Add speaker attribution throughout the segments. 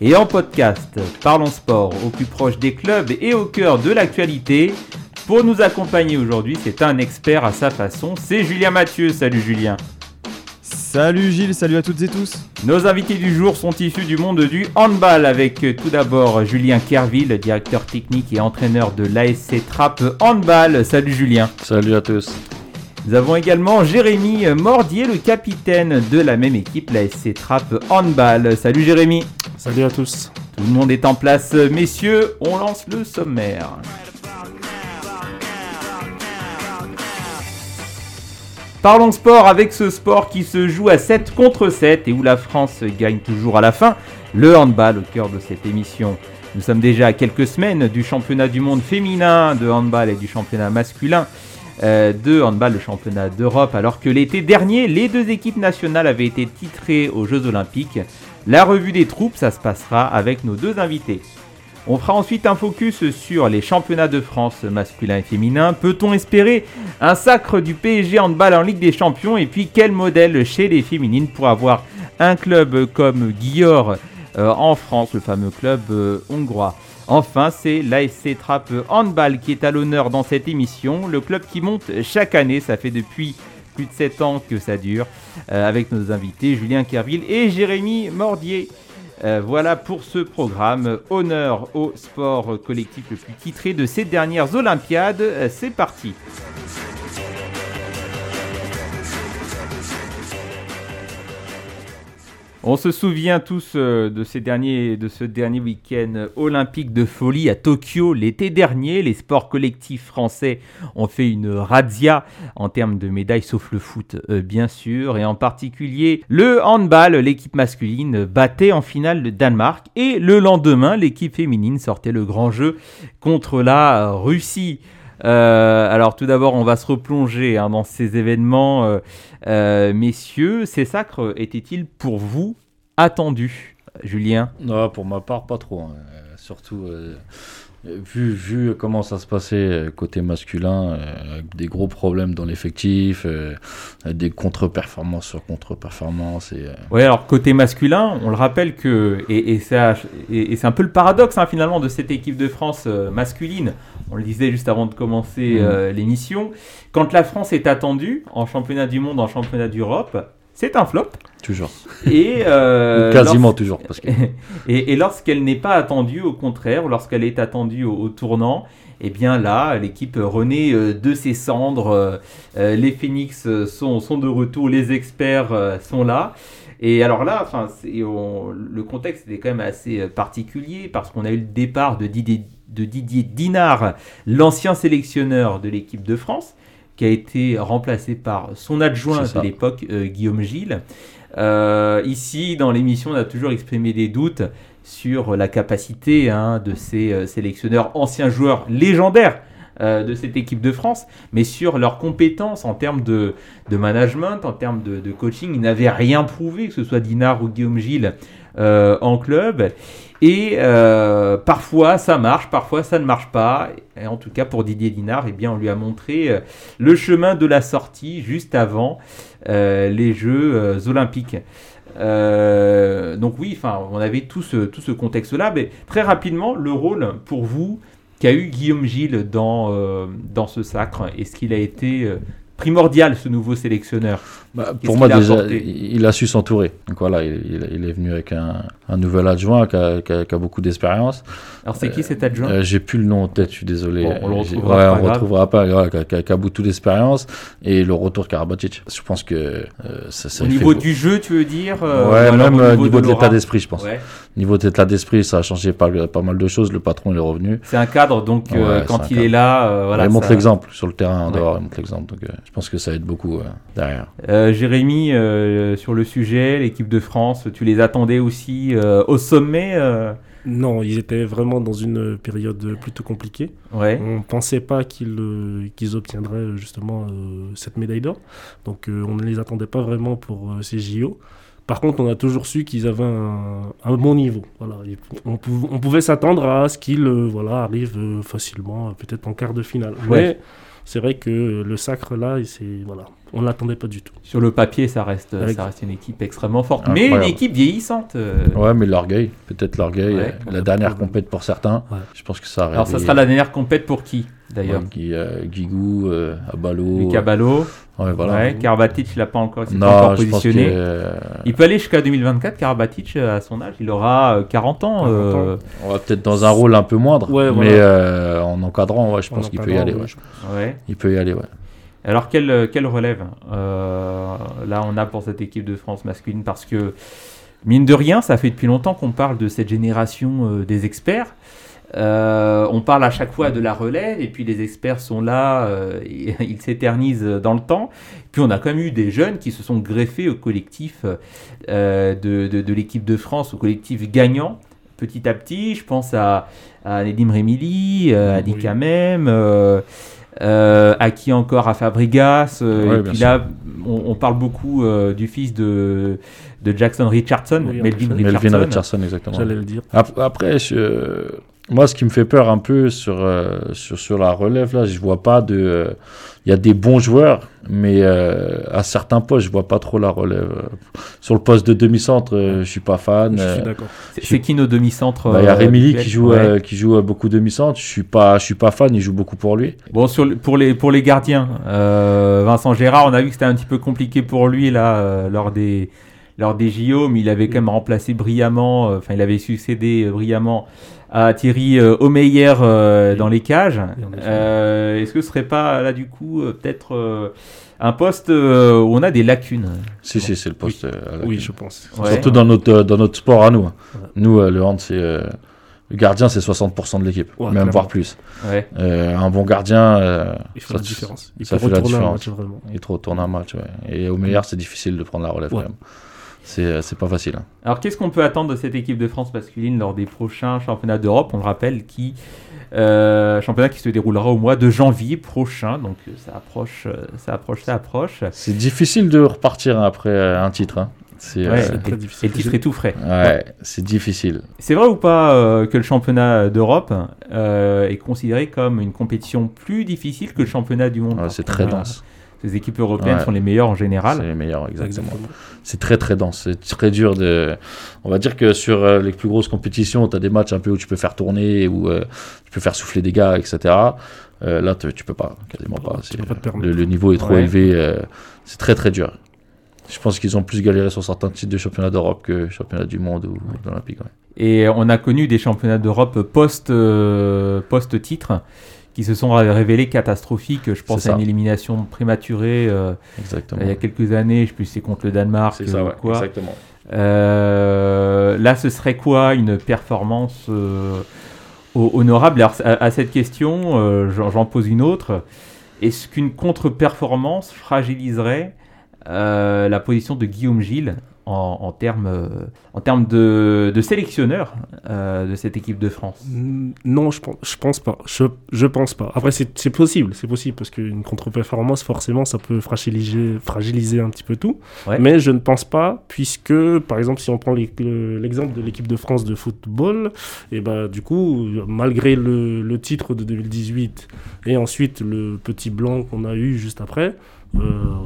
Speaker 1: et en podcast. Parlons Sport, au plus proche des clubs et au cœur de l'actualité. Pour nous accompagner aujourd'hui, c'est un expert à sa façon, c'est Julien Mathieu. Salut Julien.
Speaker 2: Salut Gilles, salut à toutes et tous.
Speaker 1: Nos invités du jour sont issus du monde du handball avec euh, tout d'abord Julien Kerville, directeur technique et entraîneur de l'ASC Trappe Handball. Salut Julien.
Speaker 3: Salut à tous.
Speaker 1: Nous avons également Jérémy Mordier, le capitaine de la même équipe, l'ASC Trappe Handball. Salut Jérémy.
Speaker 3: Salut à tous.
Speaker 1: Tout le monde est en place, messieurs, on lance le sommaire. Parlons sport avec ce sport qui se joue à 7 contre 7 et où la France gagne toujours à la fin. Le handball au cœur de cette émission. Nous sommes déjà à quelques semaines du championnat du monde féminin de handball et du championnat masculin de handball, le championnat d'Europe, alors que l'été dernier, les deux équipes nationales avaient été titrées aux Jeux Olympiques. La revue des troupes, ça se passera avec nos deux invités. On fera ensuite un focus sur les championnats de France masculin et féminin. Peut-on espérer un sacre du PSG handball en Ligue des Champions? Et puis quel modèle chez les féminines pour avoir un club comme Guillaume euh, en France, le fameux club euh, hongrois? Enfin, c'est l'ASC Trappe Handball qui est à l'honneur dans cette émission. Le club qui monte chaque année, ça fait depuis plus de 7 ans que ça dure, euh, avec nos invités Julien Kerville et Jérémy Mordier. Euh, voilà pour ce programme. Honneur au sport collectif le plus titré de ces dernières Olympiades. Euh, C'est parti. On se souvient tous euh, de, ce dernier week-end olympique de folie à Tokyo l'été dernier. Les sports collectifs français ont fait une razzia en termes de médailles, sauf le foot euh, bien sûr. Et en particulier le handball, l'équipe masculine battait en finale le Danemark. Et le lendemain, l'équipe féminine sortait le grand jeu contre la Russie. Euh, alors tout d'abord, on va se replonger hein, dans ces événements. Euh, euh, messieurs, ces sacres étaient-ils pour vous attendus, Julien?
Speaker 3: Non, pour ma part, pas trop. hein. Surtout, vu, vu comment ça se passait euh, côté masculin, euh, avec des gros problèmes dans l'effectif, euh, des contre-performances sur contre-performances. Euh,
Speaker 1: Oui, alors côté masculin, on le rappelle que, et, et ça- et- et c'est un peu le paradoxe hein, finalement de cette équipe de France euh, masculine, on le disait juste avant de commencer euh, l'émission, quand la France est attendue en championnat du monde, en championnat d'Europe, c'est un flop.
Speaker 3: toujours.
Speaker 1: Et, euh,
Speaker 3: quasiment toujours. Parce que,
Speaker 1: et, et lorsqu'elle n'est pas attendue, au contraire, ou lorsqu'elle est attendue au, au tournant, eh bien là, l'équipe renaît euh, de ses cendres. euh, les Phoenix sont, sont de retour, les experts sont là. Et alors là, enfin, on- le contexte était quand même assez particulier parce qu'on a eu le départ de Didier, de Didier Dinard, l'ancien sélectionneur de l'équipe de France, qui a été remplacé par son adjoint de l'époque, euh, Guillaume Gilles. Euh, ici, dans l'émission, on a toujours exprimé des doutes sur la capacité hein, de ces euh, sélectionneurs, anciens joueurs légendaires de cette équipe de France, mais sur leurs compétences en termes de, de management, en termes de, de coaching. Ils n'avaient rien prouvé, que ce soit Dinard ou Guillaume Gilles, en club. Et euh, parfois ça marche, parfois ça ne marche pas. En tout cas pour Didier Dinard, eh bien, on lui a montré euh, le chemin de la sortie juste avant euh, les Jeux euh, olympiques. Euh, donc oui, enfin, on avait tout ce, tout ce contexte-là, mais très rapidement, le rôle pour vous qu'a eu Guillaume Gilles dans, euh, dans ce sacre, est-ce qu'il a été euh, primordial, ce nouveau sélectionneur?
Speaker 3: Bah, pour moi,
Speaker 1: a
Speaker 3: déjà, il il a su s'entourer. Donc voilà, il, il- il est venu avec un, un nouvel adjoint qui a, qui a- qui a beaucoup d'expérience.
Speaker 1: Alors c'est qui cet adjoint
Speaker 3: Euh, J'ai plus le nom en tête, je suis désolé.
Speaker 1: Bon, on le
Speaker 3: Euh,
Speaker 1: retrouvera,
Speaker 3: ouais,
Speaker 1: pas
Speaker 3: on retrouvera pas. voilà, qui a- qui beaucoup d'expérience et le retour Karabatic. Je pense que euh, ça, ça
Speaker 1: Au niveau du jeu, tu veux dire euh,
Speaker 3: ouais, même
Speaker 1: au
Speaker 3: euh, niveau, de l'état d'esprit, je pense.
Speaker 1: Ouais.
Speaker 3: Niveau de l'état d'esprit, ça a changé pas, pas mal de choses. Le patron, il est revenu.
Speaker 1: C'est un cadre, donc euh,
Speaker 3: Ouais,
Speaker 1: quand il est là, euh, voilà.
Speaker 3: il montre l'exemple sur le terrain, en dehors, il montre l'exemple. Donc euh, je pense que ça aide beaucoup euh, derrière.
Speaker 1: Euh, Jérémy, euh, sur le sujet, l'équipe de France, tu les attendais aussi euh, au sommet
Speaker 4: Non, ils étaient vraiment dans une période plutôt compliquée.
Speaker 1: Ouais.
Speaker 4: On ne pensait pas qu'ils euh, obtiendraient justement euh, cette médaille d'or. Donc euh, on ne les attendait pas vraiment pour ces JO. Par contre, on a toujours su qu'ils avaient un, un bon niveau. Voilà. On, pou- on pouvait s'attendre à ce qu'ils voilà, arrivent facilement, peut-être en quart de finale.
Speaker 1: Ouais.
Speaker 4: Mais c'est vrai que le sacre là, c'est voilà, on ne l'attendait pas du tout.
Speaker 1: Sur le papier, ça reste,
Speaker 4: Avec-
Speaker 1: ça reste une équipe extrêmement forte, mais une équipe vieillissante. euh.
Speaker 3: Ouais, mais l'orgueil, peut-être l'orgueil,
Speaker 1: Ouais.
Speaker 3: euh, la dernière
Speaker 4: Problème.
Speaker 3: compète pour certains.
Speaker 4: Ouais.
Speaker 3: Je pense que ça a
Speaker 1: Alors, ça sera la dernière compète pour qui, d'ailleurs?
Speaker 3: Ouais, euh, Guigou, euh, Abalo.
Speaker 1: Lucas Ballot.
Speaker 3: Ouais, voilà.
Speaker 1: Ouais, Karabatic, il n'a pas encore,
Speaker 3: Non,
Speaker 1: pas encore positionné. Il peut aller jusqu'à 2024, Karabatic, euh, à son âge. Il aura euh, 40 ans.
Speaker 4: 40
Speaker 1: euh,
Speaker 3: on va peut-être dans un rôle un peu moindre,
Speaker 4: Ouais,
Speaker 3: mais
Speaker 4: voilà.
Speaker 3: euh, en encadrant, ouais, je pense
Speaker 4: En
Speaker 3: qu'il peut y aller. Il peut y aller, ouais.
Speaker 1: Alors, quelle, euh, quelle relève euh, là on a pour cette équipe de France masculine? Parce que, mine de rien, ça fait depuis longtemps qu'on parle de cette génération euh, des experts. Euh, on parle à chaque fois de la relève, et puis les experts sont là, euh, et- ils s'éternisent dans le temps. Puis on a quand même eu des jeunes qui se sont greffés au collectif euh, de, de- de l'équipe de France, au collectif gagnant, petit à petit. Je pense à, à Nedim Remili, à
Speaker 4: Oui.
Speaker 1: Di Kamem, euh, à qui encore? À Fabregas. euh,
Speaker 3: Ouais,
Speaker 1: et puis
Speaker 3: sûr.
Speaker 1: là, on, on parle beaucoup euh, du fils de, de Jackson Richardson,
Speaker 4: Oui,
Speaker 1: Melvin. Richardson.
Speaker 3: Melvin Richardson, exactement.
Speaker 4: J'allais le dire.
Speaker 3: Ap- Après, je- moi, ce qui me fait peur un peu sur, euh, sur, sur la relève, là, je vois pas de. euh, Il y a des bons joueurs, mais euh, à certains postes, je vois pas trop la relève. Sur le poste de demi-centre, euh, je suis pas fan.
Speaker 4: Je
Speaker 3: euh,
Speaker 4: suis d'accord.
Speaker 1: C'est- C'est qui nos demi-centres
Speaker 3: bah, Il y a
Speaker 1: euh,
Speaker 3: Rémili qui joue,
Speaker 1: Ouais.
Speaker 3: euh, qui joue beaucoup demi-centre. Je suis pas, je suis pas fan. Il joue beaucoup pour lui.
Speaker 1: Bon, sur le- pour, les, pour les gardiens, euh, Vincent Gérard, on a vu que c'était un petit peu compliqué pour lui là, euh, lors, des, lors des JO, mais il avait quand même remplacé brillamment, euh, enfin, il avait succédé euh, brillamment à Thierry euh, Omeyer euh, dans les cages. Euh, Est-ce que ce serait pas là, du coup, euh, peut-être euh, un poste euh, où on a des lacunes?
Speaker 3: Si, si, c'est le poste. euh,
Speaker 4: Oui,
Speaker 3: clé.
Speaker 4: je pense.
Speaker 1: Ouais.
Speaker 3: Surtout dans notre, euh, dans notre sport à nous. hein.
Speaker 4: Ouais.
Speaker 3: Nous, euh, le hand, c'est. euh, le gardien, c'est 60% de l'équipe,
Speaker 4: Ouais,
Speaker 3: même
Speaker 4: clairement.
Speaker 3: voire plus.
Speaker 1: Ouais.
Speaker 3: Euh, un bon gardien, euh,
Speaker 4: Il fait
Speaker 3: ça-
Speaker 4: la différence. Il
Speaker 3: ça
Speaker 4: peut
Speaker 3: fait la
Speaker 4: retourner un
Speaker 3: différence.
Speaker 4: match vraiment.
Speaker 3: Il te retourne un match, ouais. Et au meilleur, c'est difficile de prendre la relève
Speaker 4: Ouais.
Speaker 3: quand même. C'est euh, c'est pas facile. hein.
Speaker 1: Alors, qu'est-ce qu'on peut attendre de cette équipe de France masculine lors des prochains championnats d'Europe? On le rappelle, qui euh, championnat qui se déroulera au mois de janvier prochain. Donc, euh, ça approche, ça approche, ça approche.
Speaker 3: C'est difficile de repartir après un titre. hein. C'est
Speaker 1: Ouais,
Speaker 3: euh,
Speaker 4: très difficile.
Speaker 1: et le titre est tout frais.
Speaker 3: ouais, c'est difficile.
Speaker 1: C'est vrai ou pas euh, que le championnat d'Europe euh, est considéré comme une compétition plus difficile que le championnat du monde?
Speaker 3: C'est très dense.
Speaker 1: Les équipes européennes
Speaker 3: Ouais.
Speaker 1: sont les meilleures en
Speaker 3: C'est
Speaker 1: général.
Speaker 3: les meilleurs, exactement. C'est très très dense. C'est très dur de. On va dire que sur euh, les plus grosses compétitions, tu as des matchs un peu où tu peux faire tourner, où euh, tu peux faire souffler des gars, etc. Euh, là, tu peux pas, quasiment pas. C'est-
Speaker 4: te
Speaker 3: le, le niveau est trop
Speaker 1: Ouais.
Speaker 3: élevé. euh, c'est très très dur. Je pense qu'ils ont plus galéré sur certains titres de championnat d'Europe que championnat du monde ou d'Olympique. ouais.
Speaker 1: Et on a connu des championnats d'Europe post, euh, post-titre qui se sont ré- révélés catastrophiques. Je pense à une élimination prématurée euh, il y a quelques années. Je sais plus si c'est contre le Danemark
Speaker 3: C'est
Speaker 1: euh,
Speaker 3: ça,
Speaker 1: ou
Speaker 3: ouais,
Speaker 1: quoi.
Speaker 3: exactement.
Speaker 1: Euh, là, ce serait quoi une performance euh, ho- honorable? Alors, à, à cette question, euh, j'en pose une autre. Est-ce qu'une contre-performance fragiliserait euh, la position de Guillaume Gilles? En, en termes euh, en termes de, de sélectionneur euh, de cette équipe de France?
Speaker 4: Mm, Non, je pense, je pense pas. Je, je pense pas. Après, c'est possible, c'est possible parce qu'une contre-performance, forcément, ça peut fragiliser, fragiliser un petit peu tout.
Speaker 1: Ouais.
Speaker 4: Mais je ne pense pas, puisque, par exemple, si on prend l'exemple de l'équipe de France de football, et ben du coup, malgré le, le titre de 2018 et ensuite le petit blanc qu'on a eu juste après, euh,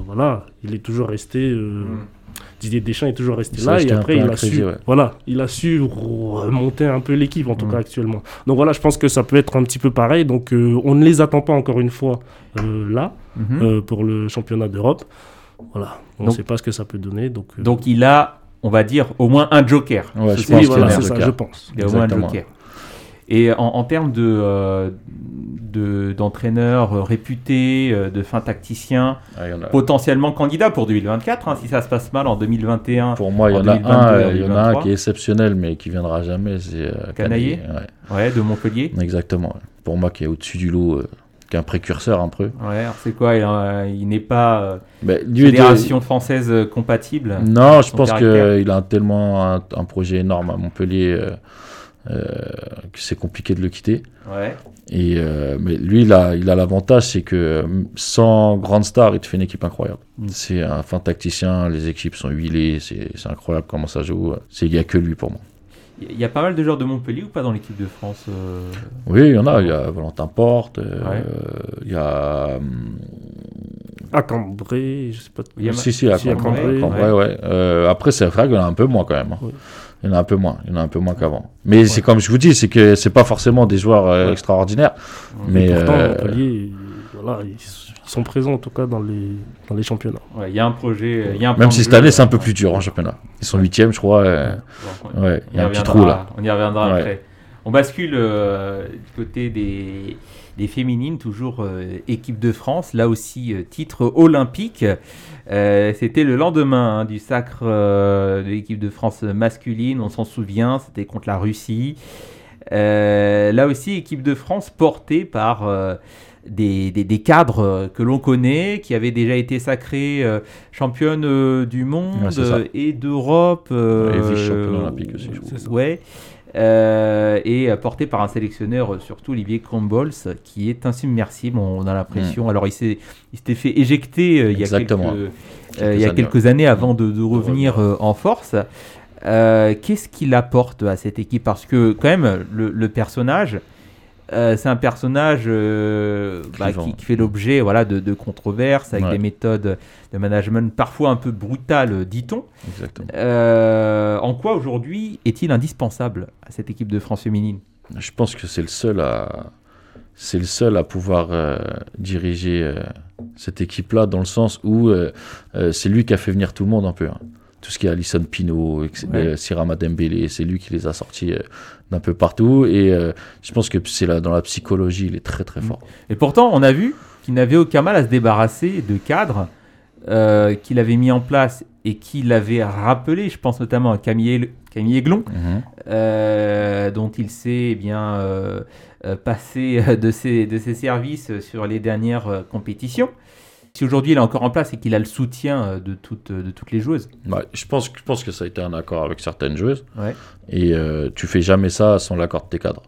Speaker 4: voilà, il est toujours resté. euh, Didier Deschamps est toujours resté là et après il a
Speaker 3: crédit,
Speaker 4: su
Speaker 3: ouais.
Speaker 4: voilà il a su remonter un peu l'équipe en tout
Speaker 1: Mm.
Speaker 4: cas actuellement donc voilà je pense que ça peut être un petit peu pareil donc euh, on ne les attend pas encore une fois euh, là
Speaker 1: Mhm.
Speaker 4: euh, pour le championnat d'Europe voilà on ne sait pas ce que ça peut donner donc euh,
Speaker 1: Donc il a, on va dire, au moins un joker.
Speaker 3: Ouais, je
Speaker 4: oui,
Speaker 3: pense
Speaker 4: voilà, ça je pense
Speaker 1: Il y a au moins un joker. Et en, en termes de, euh, de- d'entraîneurs euh, réputés, euh, de fins tacticiens,
Speaker 3: Ah, a-
Speaker 1: potentiellement candidats pour 2024, hein, si ça se passe mal en 2021.
Speaker 3: Pour moi, il y
Speaker 1: En
Speaker 3: a
Speaker 1: 2022,
Speaker 3: un, il y en a un
Speaker 1: 2023.
Speaker 3: qui est exceptionnel, mais qui viendra jamais. C'est euh,
Speaker 1: Canaillé
Speaker 3: Ouais,
Speaker 1: Ouais, de Montpellier.
Speaker 3: exactement. Pour moi, qui est au-dessus du lot, euh, un précurseur un peu.
Speaker 1: Ouais, alors c'est quoi Il, euh, il n'est pas euh,
Speaker 3: lui,
Speaker 1: fédération française euh, compatible
Speaker 3: Non, je pense qu'il a tellement un, un projet énorme à Montpellier. Euh, c'est compliqué de le quitter.
Speaker 1: Ouais.
Speaker 3: Et, euh, mais lui, il a il a l'avantage, c'est que euh, sans grande star, il te fait une équipe incroyable.
Speaker 1: Mm.
Speaker 3: C'est un fin tacticien, les équipes sont huilées, c'est c'est incroyable comment ça joue. C'est- Il n'y a que lui pour moi.
Speaker 1: Il y a pas mal de joueurs de Montpellier ou pas dans l'équipe de France euh,
Speaker 3: Oui, il y en a. Il y a Valentin Porte, euh,
Speaker 1: Ouais.
Speaker 3: il y a. hum,
Speaker 4: À Cambrai, je sais pas.
Speaker 1: Il y a-
Speaker 3: Si, si, à Cambrai,
Speaker 4: Cambrai,
Speaker 3: Cambrai, ouais. Euh, après, c'est vrai qu'il y en a un peu moins quand même. hein. Il y en a un peu moins. Il y en a un peu moins qu'avant. Mais c'est comme je vous dis, c'est que c'est pas forcément des joueurs euh,
Speaker 4: Ouais.
Speaker 3: extraordinaires.
Speaker 4: Mais
Speaker 3: Mais
Speaker 4: pourtant,
Speaker 3: euh,
Speaker 4: Montpellier, voilà, ils, ils sont présents en tout cas dans les, dans les championnats.
Speaker 1: ouais, Il y a un projet. Il y a un plan
Speaker 3: même si cette année, c'est un peu plus dur en championnat. Ils sont huitièmes, je crois. euh,
Speaker 1: Bon,
Speaker 3: ouais, il y a
Speaker 1: on
Speaker 3: un petit trou là.
Speaker 1: On y reviendra
Speaker 3: Ouais.
Speaker 1: après. On bascule euh, du côté des, des féminines, toujours euh, équipe de France, là aussi euh, titre olympique. Euh, c'était le lendemain hein, du sacre euh, de l'équipe de France masculine, on s'en souvient, c'était contre la Russie. Euh, là aussi, équipe de France portée par des, des- des cadres que l'on connaît, qui avaient déjà été sacrées euh, championnes euh, du monde
Speaker 3: Ouais,
Speaker 1: et d'Europe. euh,
Speaker 3: Et vice-championne olympique aussi, je crois.
Speaker 1: Ouais. Euh, et euh, porté par un sélectionneur, euh, surtout Olivier Crombols, qui est insubmersible, on a l'impression. Alors, il s'était fait éjecter euh, il y a, quelques.
Speaker 3: Exactement.
Speaker 1: euh,
Speaker 3: Quelques
Speaker 1: il y a
Speaker 3: années,
Speaker 1: quelques années avant de, de revenir en force. Qu'est-ce qu'il apporte à cette équipe? Parce que, quand même, le, le personnage, euh, c'est un personnage euh, bah, qui, qui fait l'objet voilà, de, de controverses avec
Speaker 3: Ouais.
Speaker 1: des méthodes de management parfois un peu brutales, dit-on.
Speaker 3: Exactement.
Speaker 1: Euh, en quoi aujourd'hui est-il indispensable à cette équipe de France féminine?
Speaker 3: Je pense que c'est le seul à, c'est le seul à pouvoir diriger cette équipe-là dans le sens où c'est lui qui a fait venir tout le monde un peu. hein. Tout ce qui est Alison ex-
Speaker 1: Ouais.
Speaker 3: Sirama Dembélé, c'est lui qui les a sortis d'un peu partout. Et euh, je pense que c'est là, dans la psychologie, il est très très fort.
Speaker 1: Et pourtant, on a vu qu'il n'avait aucun mal à se débarrasser de cadres euh, qu'il avait mis en place et qu'il avait rappelé. Je pense notamment à Camille, Camille Aiglon,
Speaker 3: Mhm.
Speaker 1: euh, dont il s'est eh bien passé de ses, de ses services sur les dernières compétitions. Si aujourd'hui il est encore en place et qu'il a le soutien euh, de toutes, de toutes les joueuses.
Speaker 3: Ouais, je, pense, que- je pense que ça a été un accord avec certaines joueuses.
Speaker 1: Ouais.
Speaker 3: Et euh, tu fais jamais ça sans l'accord de tes cadres.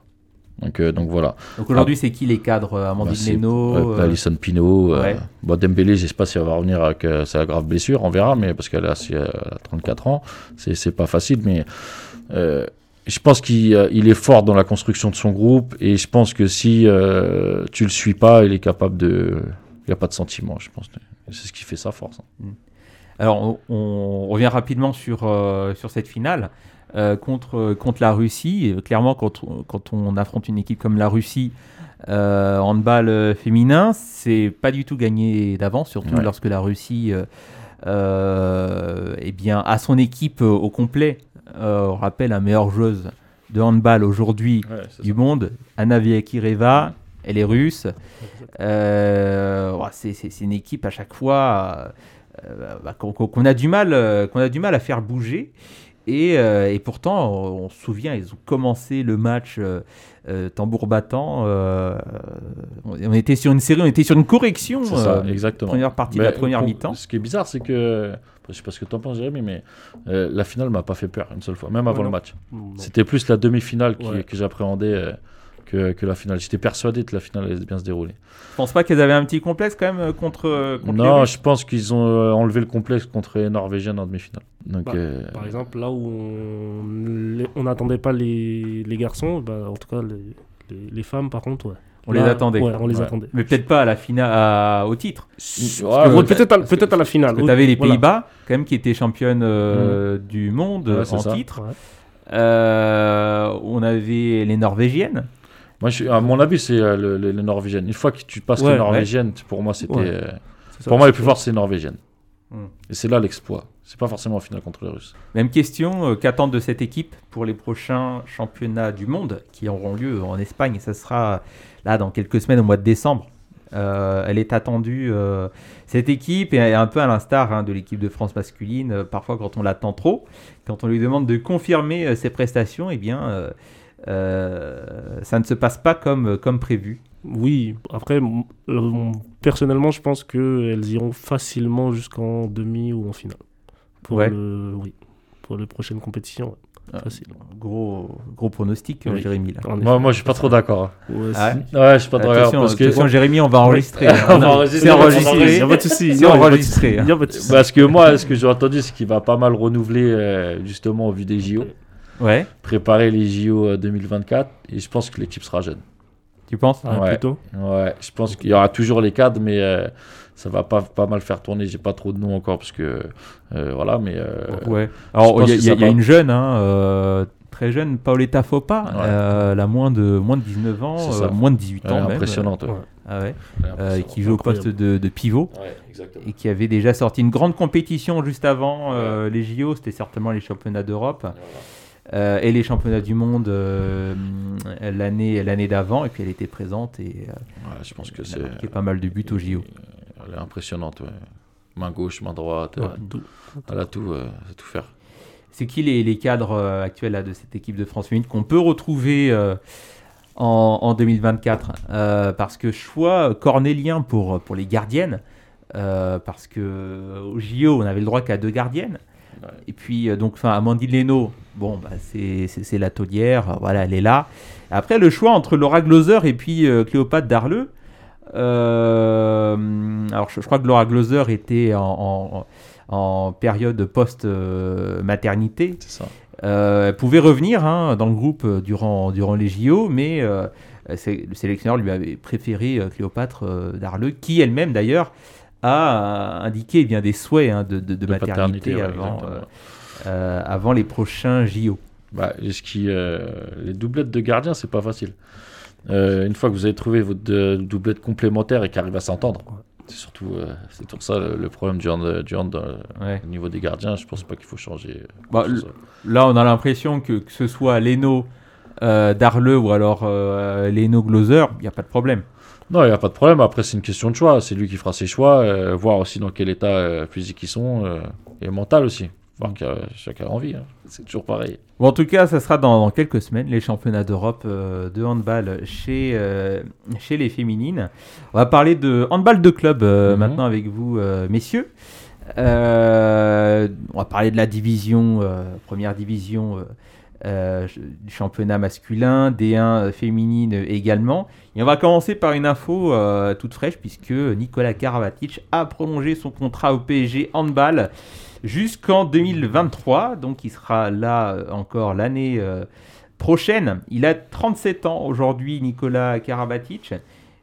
Speaker 3: Donc, euh, donc voilà.
Speaker 1: Donc aujourd'hui, c'est qui les cadres euh, Amandine
Speaker 3: Bah,
Speaker 1: Leno euh,
Speaker 3: Alison Pino. euh,
Speaker 1: ouais.
Speaker 3: bon, Dembélé, je sais pas si elle va revenir avec euh, sa grave blessure, on verra, mais parce qu'elle a, si, euh, elle a 34 ans, c'est pas facile, mais euh, je pense qu'il euh, il est fort dans la construction de son groupe et je pense que si euh, tu le suis pas, il est capable de. Il n'y a pas de sentiment, je pense. C'est ce qui fait sa force. hein.
Speaker 1: Alors, on, on revient rapidement sur, euh, sur cette finale euh, contre, contre la Russie. Et clairement, quand, on- quand on affronte une équipe comme la Russie, euh, handball euh, féminin, c'est pas du tout gagné d'avance, surtout
Speaker 3: Ouais.
Speaker 1: lorsque la Russie euh, euh, eh bien, a son équipe euh, au complet. Euh, on rappelle la meilleure joueuse de handball aujourd'hui du monde, Anna Viakireva, elle est russe. Euh, ouais, c'est- c'est c'est une équipe à chaque fois euh, bah, qu'on a du mal, euh, qu'on a du mal à faire bouger. Et, euh, et pourtant, on, on se souvient, ils ont commencé le match tambour battant. euh, on, était sur une série, on était sur une correction.
Speaker 3: C'est ça,
Speaker 1: euh,
Speaker 3: exactement.
Speaker 1: première partie de la première
Speaker 3: pour-
Speaker 1: mi-temps.
Speaker 3: Ce qui est bizarre, c'est que. Je sais pas ce que tu en penses, Jérémy, mais euh, la finale m'a pas fait peur une seule fois, même avant
Speaker 4: Ouais,
Speaker 3: le match.
Speaker 4: Non.
Speaker 3: C'était plus la demi-finale qui-
Speaker 4: Ouais.
Speaker 3: que j'appréhendais euh, que, que la finale. J'étais persuadé que la finale allait bien se dérouler.
Speaker 1: Je pense pas qu'ils avaient un petit complexe quand même euh, contre, euh, contre
Speaker 3: Non, je pense qu'ils ont euh, enlevé le complexe contre les Norvégiennes en demi-finale.
Speaker 4: Bah,
Speaker 3: euh,
Speaker 4: Par exemple, là où on n'attendait pas les, les garçons, bah, en tout cas les, les, les femmes par contre, ouais.
Speaker 1: On les attendait.
Speaker 4: Ouais, on les
Speaker 3: Ouais.
Speaker 4: attendait.
Speaker 1: Mais peut-être pas à la finale, à- au titre.
Speaker 3: Ouais,
Speaker 4: peut-être à, la finale.
Speaker 1: Tu avais les
Speaker 4: Voilà.
Speaker 1: Pays-Bas, quand même, qui étaient championnes euh, du monde en
Speaker 3: ça.
Speaker 1: titre.
Speaker 4: Ouais.
Speaker 1: Euh, on avait les Norvégiennes.
Speaker 3: Moi, je- à mon avis, c'est euh, le- le- les Norvégiennes. Une fois que tu passes
Speaker 4: Ouais,
Speaker 3: les Norvégiennes, pour moi, c'était.
Speaker 4: Ouais.
Speaker 3: euh,
Speaker 4: C'est ça.
Speaker 3: pour moi, les plus fortes, c'est les Norvégiennes.
Speaker 1: Hmm.
Speaker 3: Et c'est là l'exploit. C'est pas forcément en finale contre les Russes.
Speaker 1: Même question, euh, qu'attendent de cette équipe pour les prochains championnats du monde qui auront lieu en Espagne? Ça sera là dans quelques semaines au mois de décembre. Euh, elle est attendue, euh, cette équipe, est un peu à l'instar hein, de l'équipe de France masculine. euh, parfois, quand on l'attend trop, quand on lui demande de confirmer euh, ses prestations, eh bien, euh, euh, ça ne se passe pas comme, comme prévu.
Speaker 4: Oui, après, euh, personnellement, je pense qu'elles iront facilement jusqu'en demi ou en finale. Pour
Speaker 1: Ouais.
Speaker 4: le, oui, pour les prochaines compétitions. ouais. Facile.
Speaker 1: Gros, gros pronostic,
Speaker 4: Oui.
Speaker 1: Jérémy. Là.
Speaker 3: Moi, moi, je suis pas trop d'accord.
Speaker 4: Ouais,
Speaker 1: Ah
Speaker 4: c'est-
Speaker 3: Ouais, je suis pas trop d'accord
Speaker 1: Attention,
Speaker 3: parce que
Speaker 1: attention, Jérémy, on va enregistrer.
Speaker 3: On va enregistrer,
Speaker 1: C'est
Speaker 3: on va
Speaker 1: enregistré.
Speaker 3: enregistrer.
Speaker 4: Il y a pas de souci.
Speaker 1: C'est
Speaker 4: Non, il y a pas de
Speaker 1: enregistré,
Speaker 4: souci.
Speaker 1: hein.
Speaker 4: Il y a pas de souci.
Speaker 3: parce que moi, ce que j'ai entendu, c'est qu'il va pas mal renouveler euh, justement au vu des JO,
Speaker 1: Ouais,
Speaker 3: préparer les JO euh, 2024, et je pense que l'équipe sera jeune.
Speaker 1: tu penses?
Speaker 4: Ah,
Speaker 3: Ouais.
Speaker 4: plutôt?
Speaker 3: Ouais, je pense qu'il y aura toujours les cadres, mais euh, ça va pas, pas mal faire tourner. J'ai pas trop de noms encore parce que euh, voilà, mais euh,
Speaker 1: Ouais. Alors, il y a, y y une jeune, hein, euh, très jeune, Paoletta Fopa,
Speaker 3: Ouais.
Speaker 1: euh, elle a moins de, moins de 19 ans,
Speaker 3: C'est ça.
Speaker 1: euh, moins de 18
Speaker 3: elle est
Speaker 1: ans même.
Speaker 3: impressionnante.
Speaker 1: Ah ouais. Euh, qui joue au poste de, de pivot
Speaker 3: Ouais,
Speaker 1: et qui avait déjà sorti une grande compétition juste avant euh, les JO, c'était certainement les championnats d'Europe euh, et les championnats du monde euh, l'année l'année d'avant et puis elle était présente et euh,
Speaker 3: Ouais, je pense que c'est.
Speaker 1: marqué pas mal de buts aux JO.
Speaker 3: Elle est impressionnante. Ouais. Main gauche, main droite.
Speaker 4: Ouais, tout.
Speaker 3: Elle a tout, faire.
Speaker 1: C'est qui les, les cadres actuels là, de cette équipe de France féminine qu'on peut retrouver en, en 2024 Euh, Parce que choix cornélien pour, pour les gardiennes, parce que au JO on avait le droit qu'à deux gardiennes.
Speaker 3: Ouais.
Speaker 1: Et puis euh, donc, enfin, Amandine Leno, bon, bah, c'est c'est- c'est la taulière, euh, voilà, elle est là. Après le choix entre Laura Gloser et puis euh, Cléopâtre Darleux. euh, alors je, je crois que Laura Gloser était en, en- en période post-maternité.
Speaker 3: C'est ça.
Speaker 1: Euh, elle pouvait revenir hein, dans le groupe durant, durant les JO, mais le sélectionneur lui avait préféré Cléopâtre Darleux, qui elle-même d'ailleurs a indiqué eh bien, des souhaits hein, de, de- de
Speaker 3: De
Speaker 1: maternité,
Speaker 3: ouais,
Speaker 1: avant, euh, euh, avant les prochains JO.
Speaker 3: Bah, ce qui, euh, les doublettes de gardiens, c'est pas facile. Euh, une fois que vous avez trouvé votre doublette complémentaire et qui arrive à s'entendre, c'est surtout euh, c'est pour ça le, le problème du hand, du hand, euh,
Speaker 1: Ouais.
Speaker 3: au niveau des gardiens. Je pense pas qu'il faut changer.
Speaker 1: Bah. Là, on a l'impression que, que ce soit Leno Darleux ou alors Leno Gloser, il n'y a pas de problème.
Speaker 3: Non, il n'y a pas de problème. Après, c'est une question de choix. C'est lui qui fera ses choix, euh, voir aussi dans quel état euh, physique ils sont euh, et mental aussi. Que euh, chacun a envie. hein. C'est toujours pareil.
Speaker 1: Bon, en tout cas, ça sera dans, dans quelques semaines, les championnats d'Europe de handball chez, chez les féminines. On va parler de handball de club
Speaker 3: Mhm.
Speaker 1: maintenant avec vous, messieurs. On va parler de la division, première division euh, championnat masculin, D1 euh, féminine également. Et on va commencer par une info euh, toute fraîche puisque Nicolas Karabatic a prolongé son contrat au PSG handball jusqu'en 2023. Donc il sera là euh, encore l'année prochaine. Il a 37 ans aujourd'hui, Nicolas Karabatic.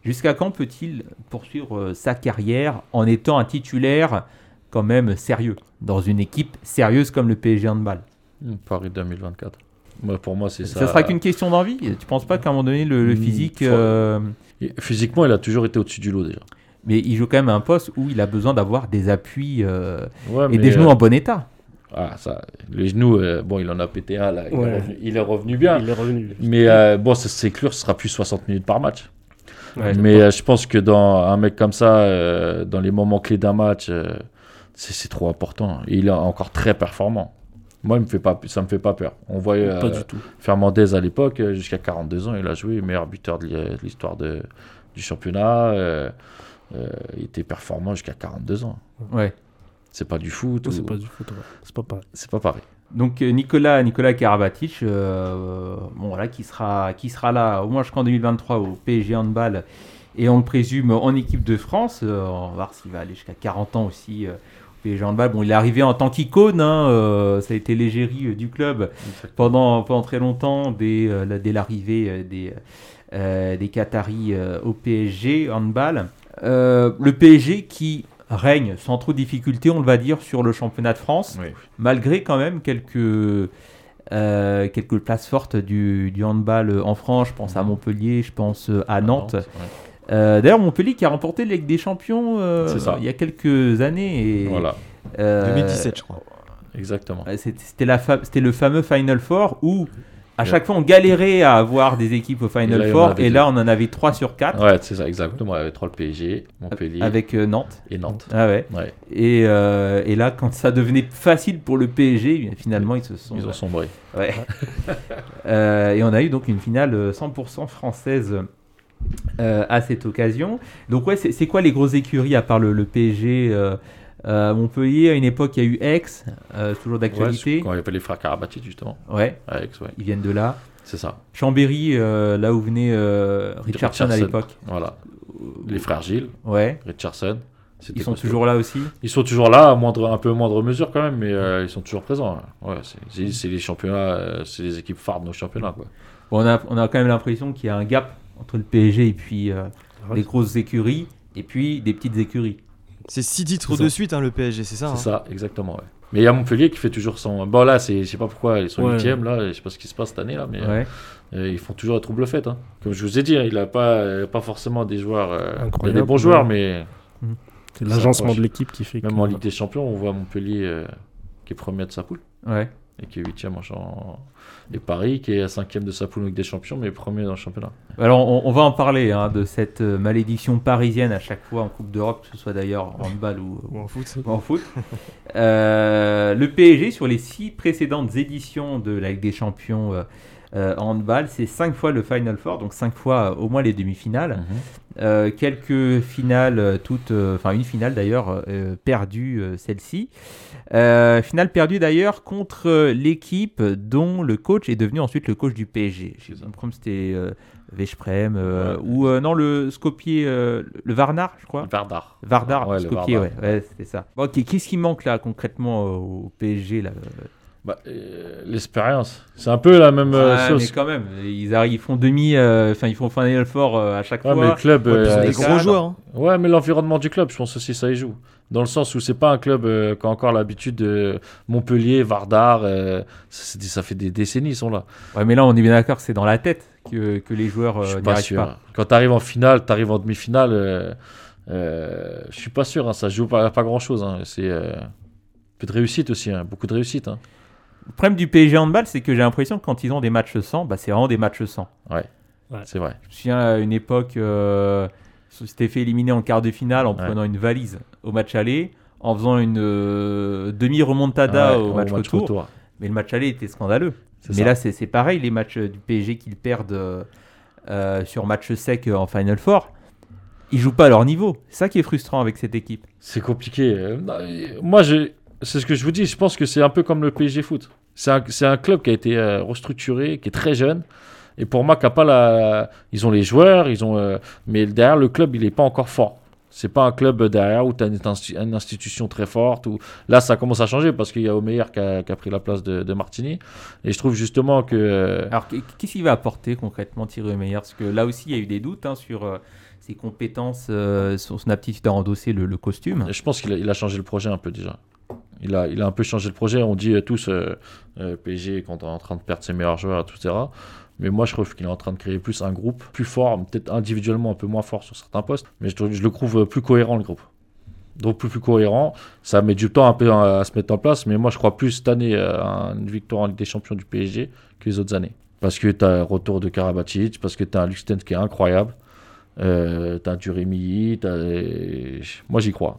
Speaker 1: Jusqu'à quand peut-il poursuivre sa carrière en étant un titulaire quand même sérieux dans une équipe sérieuse comme le PSG handball?
Speaker 3: Paris 2024. Moi, pour moi, c'est ça.
Speaker 1: Ça sera qu'une question d'envie. Tu penses pas qu'à un moment donné le, le
Speaker 3: Hmm,
Speaker 1: physique, euh,
Speaker 3: Physiquement, il a toujours été au-dessus du lot déjà.
Speaker 1: mais il joue quand même à un poste où il a besoin d'avoir des appuis euh,
Speaker 3: Ouais,
Speaker 1: et des genoux
Speaker 3: euh,
Speaker 1: en bon état.
Speaker 3: Ah, ça, les genoux, euh, bon, il en a pété un là. Il,
Speaker 4: Ouais.
Speaker 3: est, revenu, il est revenu bien.
Speaker 4: Il est revenu.
Speaker 3: Mais euh, bon, c'est clair, ce sera plus 60 minutes par match.
Speaker 4: Ouais,
Speaker 3: mais euh, je pense que dans un mec comme ça, euh, dans les moments clés d'un match, euh, c'est c'est trop important. Et il est encore très performant. Moi, il me fait pas, ça me fait pas peur. On voyait
Speaker 4: pas
Speaker 3: euh,
Speaker 4: du tout.
Speaker 3: Fernandez à l'époque, euh, jusqu'à 42 ans, il a joué meilleur buteur de l'hi- de l'histoire de- du championnat. euh, euh, il était performant jusqu'à 42 ans.
Speaker 1: Ouais.
Speaker 3: C'est pas du foot.
Speaker 4: C'est pas du foot. ouais. C'est pas pareil.
Speaker 3: C'est pas pareil.
Speaker 1: Donc Nicolas Nicolas Karabatic, euh, bon voilà, qui sera qui sera là au moins jusqu'en 2023 au PSG handball et on le présume en équipe de France. Euh, on va voir s'il va aller jusqu'à 40 ans aussi euh, au PSG handball. Bon, il est arrivé en tant qu'icône, hein, euh, ça a été l'égérie euh, du club pendant pendant très longtemps dès euh, dès l'arrivée des euh, des Qataris au PSG handball. Le PSG qui règne sans trop de difficultés, on le va dire, sur le championnat de France
Speaker 3: Oui.
Speaker 1: malgré quand même quelques, euh, quelques places fortes du, du handball en France. Je pense à Montpellier, je pense à Nantes.
Speaker 3: ouais.
Speaker 1: Euh, D'ailleurs, Montpellier qui a remporté la Ligue des Champions euh, il y a quelques années. Et,
Speaker 3: Voilà,
Speaker 1: euh,
Speaker 2: 2017, je crois.
Speaker 3: exactement.
Speaker 1: euh, C'était fa- le fameux Final Four où à chaque fois on galérait à avoir des équipes au Final Four et là on en avait 3 sur 4
Speaker 3: Ouais, c'est ça, exactement. Il y avait trois le PSG, Montpellier
Speaker 1: avec euh, Nantes.
Speaker 3: et Nantes.
Speaker 1: Ah ouais.
Speaker 3: Ouais,
Speaker 1: Et, euh, et là, quand ça devenait facile pour le PSG, bien, finalement ils se sont.
Speaker 3: ils ont sombré.
Speaker 1: Ouais. Euh, et on a eu donc une finale euh, 100% française euh, à cette occasion. Donc ouais, c'est quoi les grosses écuries à part le, le PSG euh, Euh, Montpellier, à une époque, il y a eu Aix, euh, toujours
Speaker 3: Ouais,
Speaker 1: d'actualité.
Speaker 3: quand il y avait les frères Karabatic, justement.
Speaker 1: Ouais,
Speaker 3: Aix, ouais.
Speaker 1: ils viennent de là.
Speaker 3: C'est ça.
Speaker 1: Chambéry, euh, là où venait Richardson, à l'époque.
Speaker 3: Voilà. Les frères Gilles,
Speaker 1: Ouais,
Speaker 3: Richardson.
Speaker 1: ils sont
Speaker 3: costaud.
Speaker 1: toujours là aussi.
Speaker 3: Ils sont toujours là, à moindre, un peu moindre mesure quand même, mais ils sont toujours présents. Ouais, c'est- les championnats, c'est les équipes phares de nos championnats. Quoi.
Speaker 1: Bon, on, a, on a quand même l'impression qu'il y a un gap entre le PSG et puis euh,
Speaker 4: Ouais.
Speaker 1: les grosses écuries et puis des petites écuries.
Speaker 2: C'est 6 titres
Speaker 3: C'est
Speaker 2: de suite, hein, le PSG, c'est ça
Speaker 3: C'est
Speaker 2: hein
Speaker 3: ça, exactement. Ouais. Mais il y a Montpellier qui fait toujours son. Bon, là, c'est- je sais pas pourquoi ils sont
Speaker 4: Ouais.
Speaker 3: 8 là, je sais pas ce qui se passe cette année, là, mais
Speaker 1: Ouais.
Speaker 3: euh, ils font toujours la trouble fête. Hein. Comme je vous ai dit, hein, il a pas, euh, pas forcément des joueurs. euh, il y a des bons joueurs,
Speaker 4: ouais.
Speaker 3: mais
Speaker 4: C'est l'agencement de l'équipe qui fait
Speaker 3: même
Speaker 4: que-
Speaker 3: en Ligue des Champions, on voit Montpellier euh, qui est premier de sa poule
Speaker 1: Ouais.
Speaker 3: Et qui est 8 en champ. Et Paris qui est 5 de sa poule en Ligue des Champions, mais premier dans le championnat.
Speaker 1: Alors, on, on va en parler hein, de cette euh, malédiction parisienne à chaque fois en Coupe d'Europe, que ce soit d'ailleurs en handball ou,
Speaker 2: Ou en foot
Speaker 1: ou en foot. Euh, le PSG, sur les six précédentes éditions de la Ligue des Champions euh, en handball, c'est cinq fois le Final Four, donc cinq fois euh, au moins les demi-finales.
Speaker 3: Mhm.
Speaker 1: Euh, quelques finales, toutes, enfin une finale d'ailleurs perdue, celle-ci. Finale perdue d'ailleurs contre l'équipe dont le coach est devenu ensuite le coach du PSG. Je sais pas comment c'était Veszprem euh,
Speaker 3: Ouais.
Speaker 1: ou euh, non le Skopje, euh, le Varnar, je crois.
Speaker 3: Vardar.
Speaker 1: Vardar,
Speaker 3: Ouais,
Speaker 1: Skopje,
Speaker 3: Vardar.
Speaker 1: ouais, ouais c'était ça. Bon, ok, Qu'est-ce qui manque là concrètement au PSG là
Speaker 3: Bah, euh, L'expérience. C'est un peu la même euh,
Speaker 1: Ouais,
Speaker 3: chose.
Speaker 1: mais quand même, ils arrivent, ils font demi, euh, enfin ils font Final Four euh, à chaque
Speaker 3: Ouais, mais
Speaker 1: fois.
Speaker 3: le club.
Speaker 2: Ouais, puis
Speaker 3: euh,
Speaker 2: c'est des
Speaker 1: c'est
Speaker 2: gros joueurs. hein.
Speaker 3: Ouais, mais l'environnement du club, je pense aussi ça y joue. Dans le sens où c'est pas un club euh, qui a encore l'habitude de Montpellier, Vardar. euh, ça, c'est- ça fait des décennies, ils sont là.
Speaker 1: Ouais, mais là, on est bien d'accord que c'est dans la tête que, que les joueurs euh,
Speaker 3: je suis pas sûr.
Speaker 1: pas.
Speaker 3: Quand tu arrives en finale, tu arrives en demi-finale. euh, euh, je suis pas sûr. hein, ça joue pas, pas grand chose. C'est euh, un peu de réussite aussi. hein, beaucoup de réussite.
Speaker 1: Le problème du PSG handball, c'est que j'ai l'impression que quand ils ont des matchs sans, bah, c'est vraiment des matchs sans.
Speaker 3: C'est vrai.
Speaker 1: Je me souviens à une époque, euh, ils s'étaient fait éliminer en quart de finale en
Speaker 3: Ouais.
Speaker 1: prenant une valise au match aller, en faisant une euh, demi-remontada
Speaker 3: Ouais,
Speaker 1: au match, retour. Mais le match aller était scandaleux. Mais
Speaker 3: ça.
Speaker 1: là, c'est pareil, les matchs du PSG qu'ils perdent euh, euh, sur match sec euh, en Final Four, ils jouent pas à leur niveau. C'est ça qui est frustrant avec cette équipe.
Speaker 3: C'est compliqué. Euh, euh, Moi, je- c'est ce que je vous dis. Je pense que c'est un peu comme le PSG Foot. C'est un, club qui a été euh, restructuré, qui est très jeune. Et pour moi, qui a pas la... ils ont les joueurs, ils ont, euh, mais derrière le club, il n'est pas encore fort. C'est pas un club derrière où tu as une, insti- une institution très forte. Où... Là, ça commence à changer parce qu'il y a Omeyer qui a, qui a pris la place de, de Martini. Et je trouve justement que. euh,
Speaker 1: Alors, qu- qu'est-ce qu'il va apporter concrètement Thierry Meyer Parce que là aussi, il y a eu des doutes hein, sur euh, ses compétences, euh, sur son aptitude à endosser le, le costume.
Speaker 3: Je pense qu'il a, il a changé le projet un peu déjà. Il a, il a un peu changé le projet. On dit euh, tous euh, euh, PSG quand on est en train de perdre ses meilleurs joueurs, etc. Mais moi, je trouve qu'il est en train de créer plus un groupe plus fort, peut-être individuellement un peu moins fort sur certains postes. Mais je, le trouve euh, plus cohérent, le groupe. Donc plus, cohérent. Ça met du temps un peu à, à se mettre en place. Mais moi, je crois plus cette année euh, à une victoire en Ligue des Champions du PSG que les autres années. Parce que tu as un retour de Karabatic, parce que tu as un Luxten qui est incroyable. Euh, tu as du Rémi. t'as- Moi, j'y crois.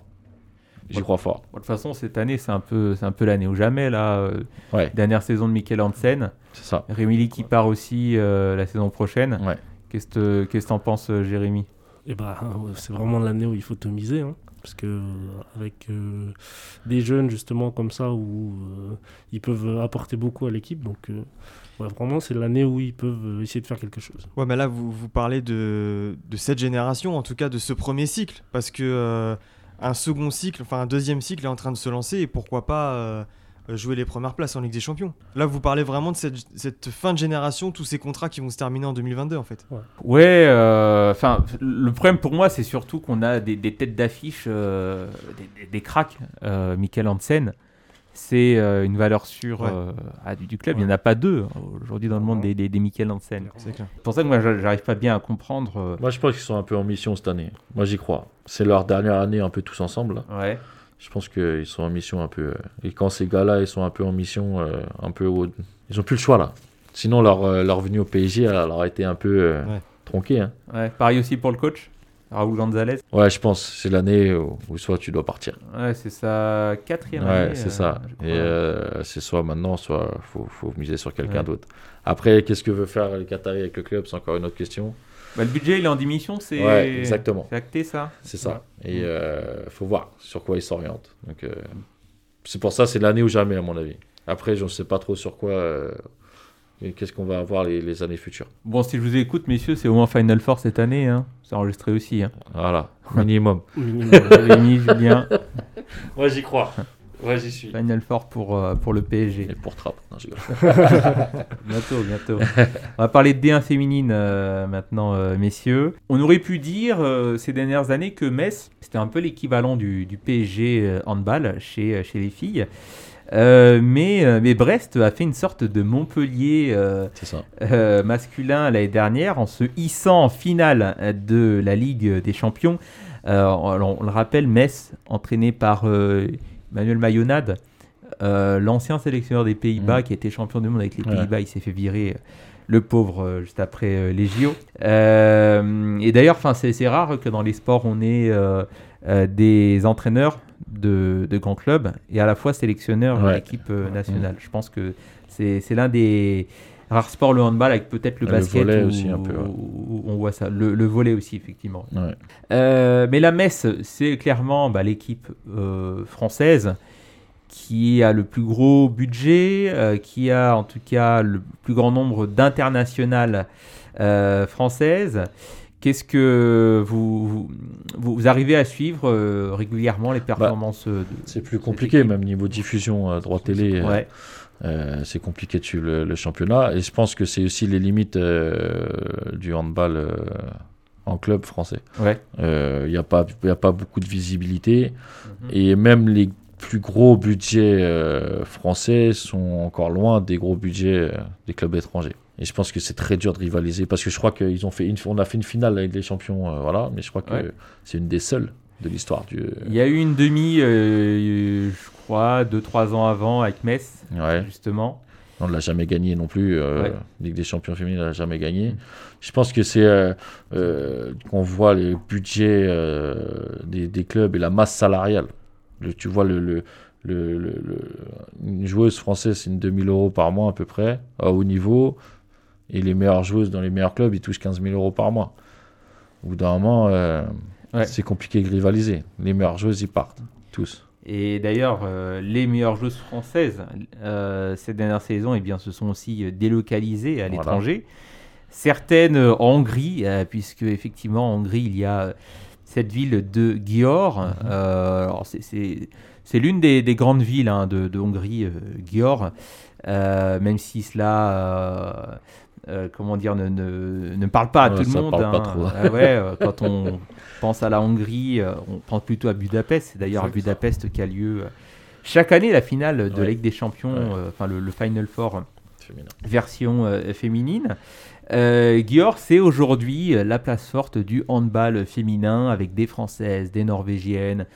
Speaker 3: J'y crois fort.
Speaker 1: Bon, de toute façon, cette année, c'est un peu, c'est un peu l'année ou jamais. Là, euh,
Speaker 3: Ouais.
Speaker 1: dernière saison de Mikel Hansen.
Speaker 3: C'est ça.
Speaker 1: Rémi qui part aussi euh, la saison prochaine.
Speaker 3: Ouais.
Speaker 1: Qu'est-ce que qu'est-ce que t'en penses, euh, Jérémy?
Speaker 4: Bah, ouais, c'est vraiment l'année où il faut te miser. hein, parce que avec euh, des jeunes justement comme ça où euh, ils peuvent apporter beaucoup à l'équipe. Donc euh, ouais, vraiment c'est l'année où ils peuvent essayer de faire quelque chose.
Speaker 2: Ouais, mais là, vous, vous parlez de, de cette génération, en tout cas de ce premier cycle, parce que euh, un second cycle, enfin un deuxième cycle est en train de se lancer, et pourquoi pas euh, jouer les premières places en Ligue des Champions. Là, vous parlez vraiment de cette, fin de génération, tous ces contrats qui vont se terminer en 2022, en fait.
Speaker 1: Ouais, euh, enfin, le problème pour moi, c'est surtout qu'on a des, têtes d'affiche, euh, des, des- des cracks. Michael Hansen, c'est euh, une valeur sûre
Speaker 2: Ouais.
Speaker 1: euh, ah, du, du club. Il n'y en a pas deux hein, aujourd'hui dans le monde des, des, des Michael Hansen.
Speaker 2: C'est
Speaker 1: pour ça que moi, j'a- j'arrive pas bien à comprendre. euh,
Speaker 3: Moi, je pense qu'ils sont un peu en mission cette année. Moi, j'y crois. C'est leur dernière année un peu tous ensemble. là.
Speaker 1: ouais.
Speaker 3: Je pense qu'ils sont en mission un peu. Et quand ces gars-là, ils sont un peu en mission, euh, un peu. Ils ont plus le choix, là. Sinon, leur, euh, leur venue au PSG, elle, elle aurait été un peu euh,
Speaker 2: Ouais.
Speaker 3: tronquée. hein.
Speaker 1: ouais. Pareil aussi pour le coach. Raoul Gonzalez.
Speaker 3: Ouais, je pense. C'est l'année où, où soit tu dois partir.
Speaker 1: Ouais, c'est sa quatrième année.
Speaker 3: Ouais, c'est
Speaker 1: euh,
Speaker 3: ça.
Speaker 1: crois.
Speaker 3: Et euh, c'est soit maintenant, soit faut, faut miser sur quelqu'un
Speaker 1: Ouais.
Speaker 3: d'autre. Après, qu'est-ce que veut faire le Qatari avec le club? C'est encore une autre question.
Speaker 1: Bah, le budget, il est en diminution, c'est
Speaker 3: Ouais, exactement.
Speaker 1: acté ça
Speaker 3: C'est ça. Et euh, faut voir sur quoi il s'oriente. Donc, euh, c'est pour ça, c'est l'année ou jamais, à mon avis. Après, je ne sais pas trop sur quoi. Et qu'est-ce qu'on va avoir les, les années futures?
Speaker 1: Bon, si je vous écoute, messieurs, c'est au moins Final Four cette année. Hein. C'est enregistré aussi. Hein.
Speaker 3: Voilà, minimum.
Speaker 1: Rémi, Julien,
Speaker 3: Moi, j'y crois. Ouais, j'y suis.
Speaker 1: Final Four pour, euh, pour le PSG.
Speaker 3: Et pour Trapp. Non.
Speaker 1: Bientôt, bientôt. On va parler de D1 féminine euh, maintenant, euh, messieurs. On aurait pu dire euh, ces dernières années que Metz, c'était un peu l'équivalent du, du PSG handball chez, chez les filles. Euh, mais, euh, mais Brest a fait une sorte de Montpellier euh,
Speaker 3: ça.
Speaker 1: masculin l'année dernière en se hissant en finale de la Ligue des Champions. On, on le rappelle, Metz, entraîné par Manuel Mayonade, l'ancien sélectionneur des Pays-Bas
Speaker 3: Mhm.
Speaker 1: qui était champion du monde avec les
Speaker 3: Ouais.
Speaker 1: Pays-Bas, il s'est fait virer. Le pauvre, euh, juste après euh, les JO. Euh, et d'ailleurs, c'est rare que dans les sports, on ait des entraîneurs de, de grands clubs et à la fois sélectionneurs de
Speaker 3: Ouais.
Speaker 1: l'équipe euh, nationale. Je pense que c'est l'un des rares sports, le handball, avec peut-être le
Speaker 3: Le
Speaker 1: basket,
Speaker 3: volley
Speaker 1: où,
Speaker 3: aussi, un peu, ouais.
Speaker 1: où on voit ça. Le, le volet aussi, effectivement.
Speaker 3: Ouais.
Speaker 1: Euh, mais la Metz, c'est clairement bah, l'équipe euh, française qui a le plus gros budget, euh, qui a en tout cas le plus grand nombre d'internationales françaises. Qu'est-ce que vous, vous, vous arrivez à suivre euh, régulièrement les performances de
Speaker 3: C'est plus compliqué, même niveau diffusion, euh, droit télé. euh,
Speaker 1: Ouais,
Speaker 3: Euh, c'est compliqué de suivre le, le championnat. Et je pense que c'est aussi les limites du handball en club français.
Speaker 1: ouais.
Speaker 3: Il n'y a, pas- y a pas beaucoup de visibilité.
Speaker 1: Mhm.
Speaker 3: Et même les plus gros budgets français sont encore loin des gros budgets des clubs étrangers. Et je pense que c'est très dur de rivaliser parce que je crois qu'ils ont fait une, on a fait une finale avec les champions, euh, voilà, mais je crois que
Speaker 1: Ouais.
Speaker 3: c'est une des seules de l'histoire du.
Speaker 1: Il y a eu une demi, euh, je crois, 2-3 ans avant avec Metz,
Speaker 3: Ouais.
Speaker 1: justement.
Speaker 3: On ne l'a jamais gagné non plus. Euh,
Speaker 1: Ouais.
Speaker 3: Ligue des champions féminines, on l'a jamais gagné. Je pense que c'est euh, euh, qu'on voit les budgets euh, des, des clubs et la masse salariale. Le- tu vois, le, le, le- le- le- une joueuse française, c'est une 2000 euros par mois à peu près, à haut niveau. Et les meilleures joueuses dans les meilleurs clubs, ils touchent 15 000 euros par mois. Au bout d'un moment, euh,
Speaker 1: Ouais.
Speaker 3: c'est compliqué de rivaliser. Les meilleures joueuses, ils partent. Tous.
Speaker 1: Et d'ailleurs, euh, les meilleures joueuses françaises euh, cette dernière saison eh bien, se sont aussi délocalisées à
Speaker 3: Voilà.
Speaker 1: l'étranger. Certaines en Hongrie, puisque effectivement en Hongrie, il y a cette ville de Győr.
Speaker 3: Mhm.
Speaker 1: C'est- l'une des, des grandes villes hein, de, de Hongrie, Győr, Euh, même si cela... euh, euh, comment dire, ne, ne, ne parle pas à
Speaker 3: Ouais,
Speaker 1: tout le monde.
Speaker 3: parle pas
Speaker 1: hein.
Speaker 3: trop.
Speaker 1: Ah ouais, euh, quand on pense à la Hongrie, euh, on pense plutôt à Budapest. C'est d'ailleurs à. Budapest qu'a lieu chaque année la finale de
Speaker 3: Ouais.
Speaker 1: Ligue des Champions, enfin le, le Final Four
Speaker 3: Féminin.
Speaker 1: version féminine. Győr, c'est aujourd'hui la place forte du handball féminin avec des Françaises, des Norvégiennes,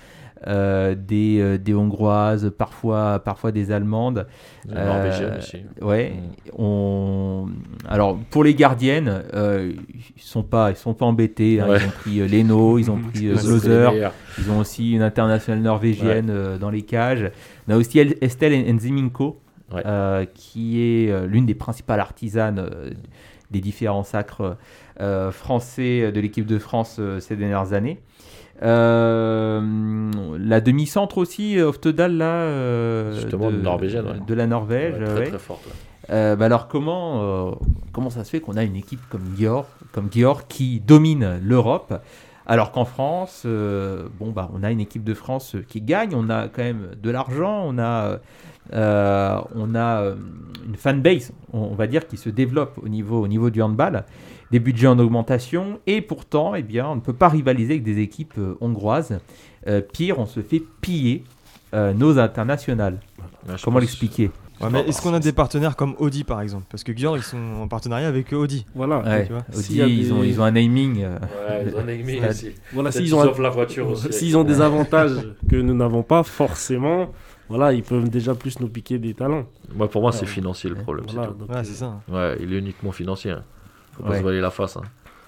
Speaker 1: des, euh, des Hongroises, parfois, parfois des Allemandes.
Speaker 3: Les
Speaker 1: Euh,
Speaker 3: Norvégiennes aussi.
Speaker 1: Ouais.
Speaker 3: Mm.
Speaker 1: On... Alors pour les gardiennes, euh, ils sont pas, ils sont pas embêtés. hein.
Speaker 3: Ouais.
Speaker 1: Ils ont pris euh, Leno, ils ont pris euh, Gloser, ils ont aussi une internationale norvégienne euh, dans les cages. On a aussi El- Estelle Nziminko,
Speaker 3: Ouais.
Speaker 1: euh, qui est euh, l'une des principales artisanes euh, des différents sacres euh, français de l'équipe de France euh, ces dernières années. Euh, la demi-centre aussi, euh, Oftedal, là, euh,
Speaker 3: Justement,
Speaker 1: de,
Speaker 3: une Norvégienne, ouais.
Speaker 1: de la Norvège.
Speaker 3: Ouais, très
Speaker 1: ouais.
Speaker 3: très forte.
Speaker 1: Euh, bah alors comment, euh, comment ça se fait qu'on a une équipe comme Győr, comme Győr qui domine l'Europe? Alors qu'en France, euh, bon bah on a une équipe de France qui gagne, on a quand même de l'argent, on a, euh, on a euh, une fanbase, on, on va dire, qui se développe au niveau, au niveau du handball, des budgets en augmentation, et pourtant, eh bien, on ne peut pas rivaliser avec des équipes euh, hongroises. Euh, pire, on se fait piller euh, nos internationales. Comment l'expliquer
Speaker 2: Ouais, mais est-ce qu'on a des partenaires comme Audi par exemple? Parce que Győr ils sont en partenariat avec Audi.
Speaker 4: Voilà.
Speaker 1: Ouais,
Speaker 2: tu vois?
Speaker 1: Audi, ils,
Speaker 4: des-
Speaker 1: ont, ils ont un naming. euh,
Speaker 3: Ouais, ils ont un aussi.
Speaker 4: Voilà, s'ils ont,
Speaker 3: la voiture aussi.
Speaker 4: s'ils ont des avantages que nous n'avons pas forcément, voilà, ils peuvent déjà plus nous piquer des talents.
Speaker 3: Moi, pour moi, c'est financier le problème. c'est
Speaker 4: Voilà,
Speaker 3: tout.
Speaker 4: donc,
Speaker 2: Ouais,
Speaker 4: euh,
Speaker 2: c'est ça.
Speaker 3: Ouais, il est uniquement financier. hein. Faut pas
Speaker 1: Ouais.
Speaker 3: se voiler la face. hein.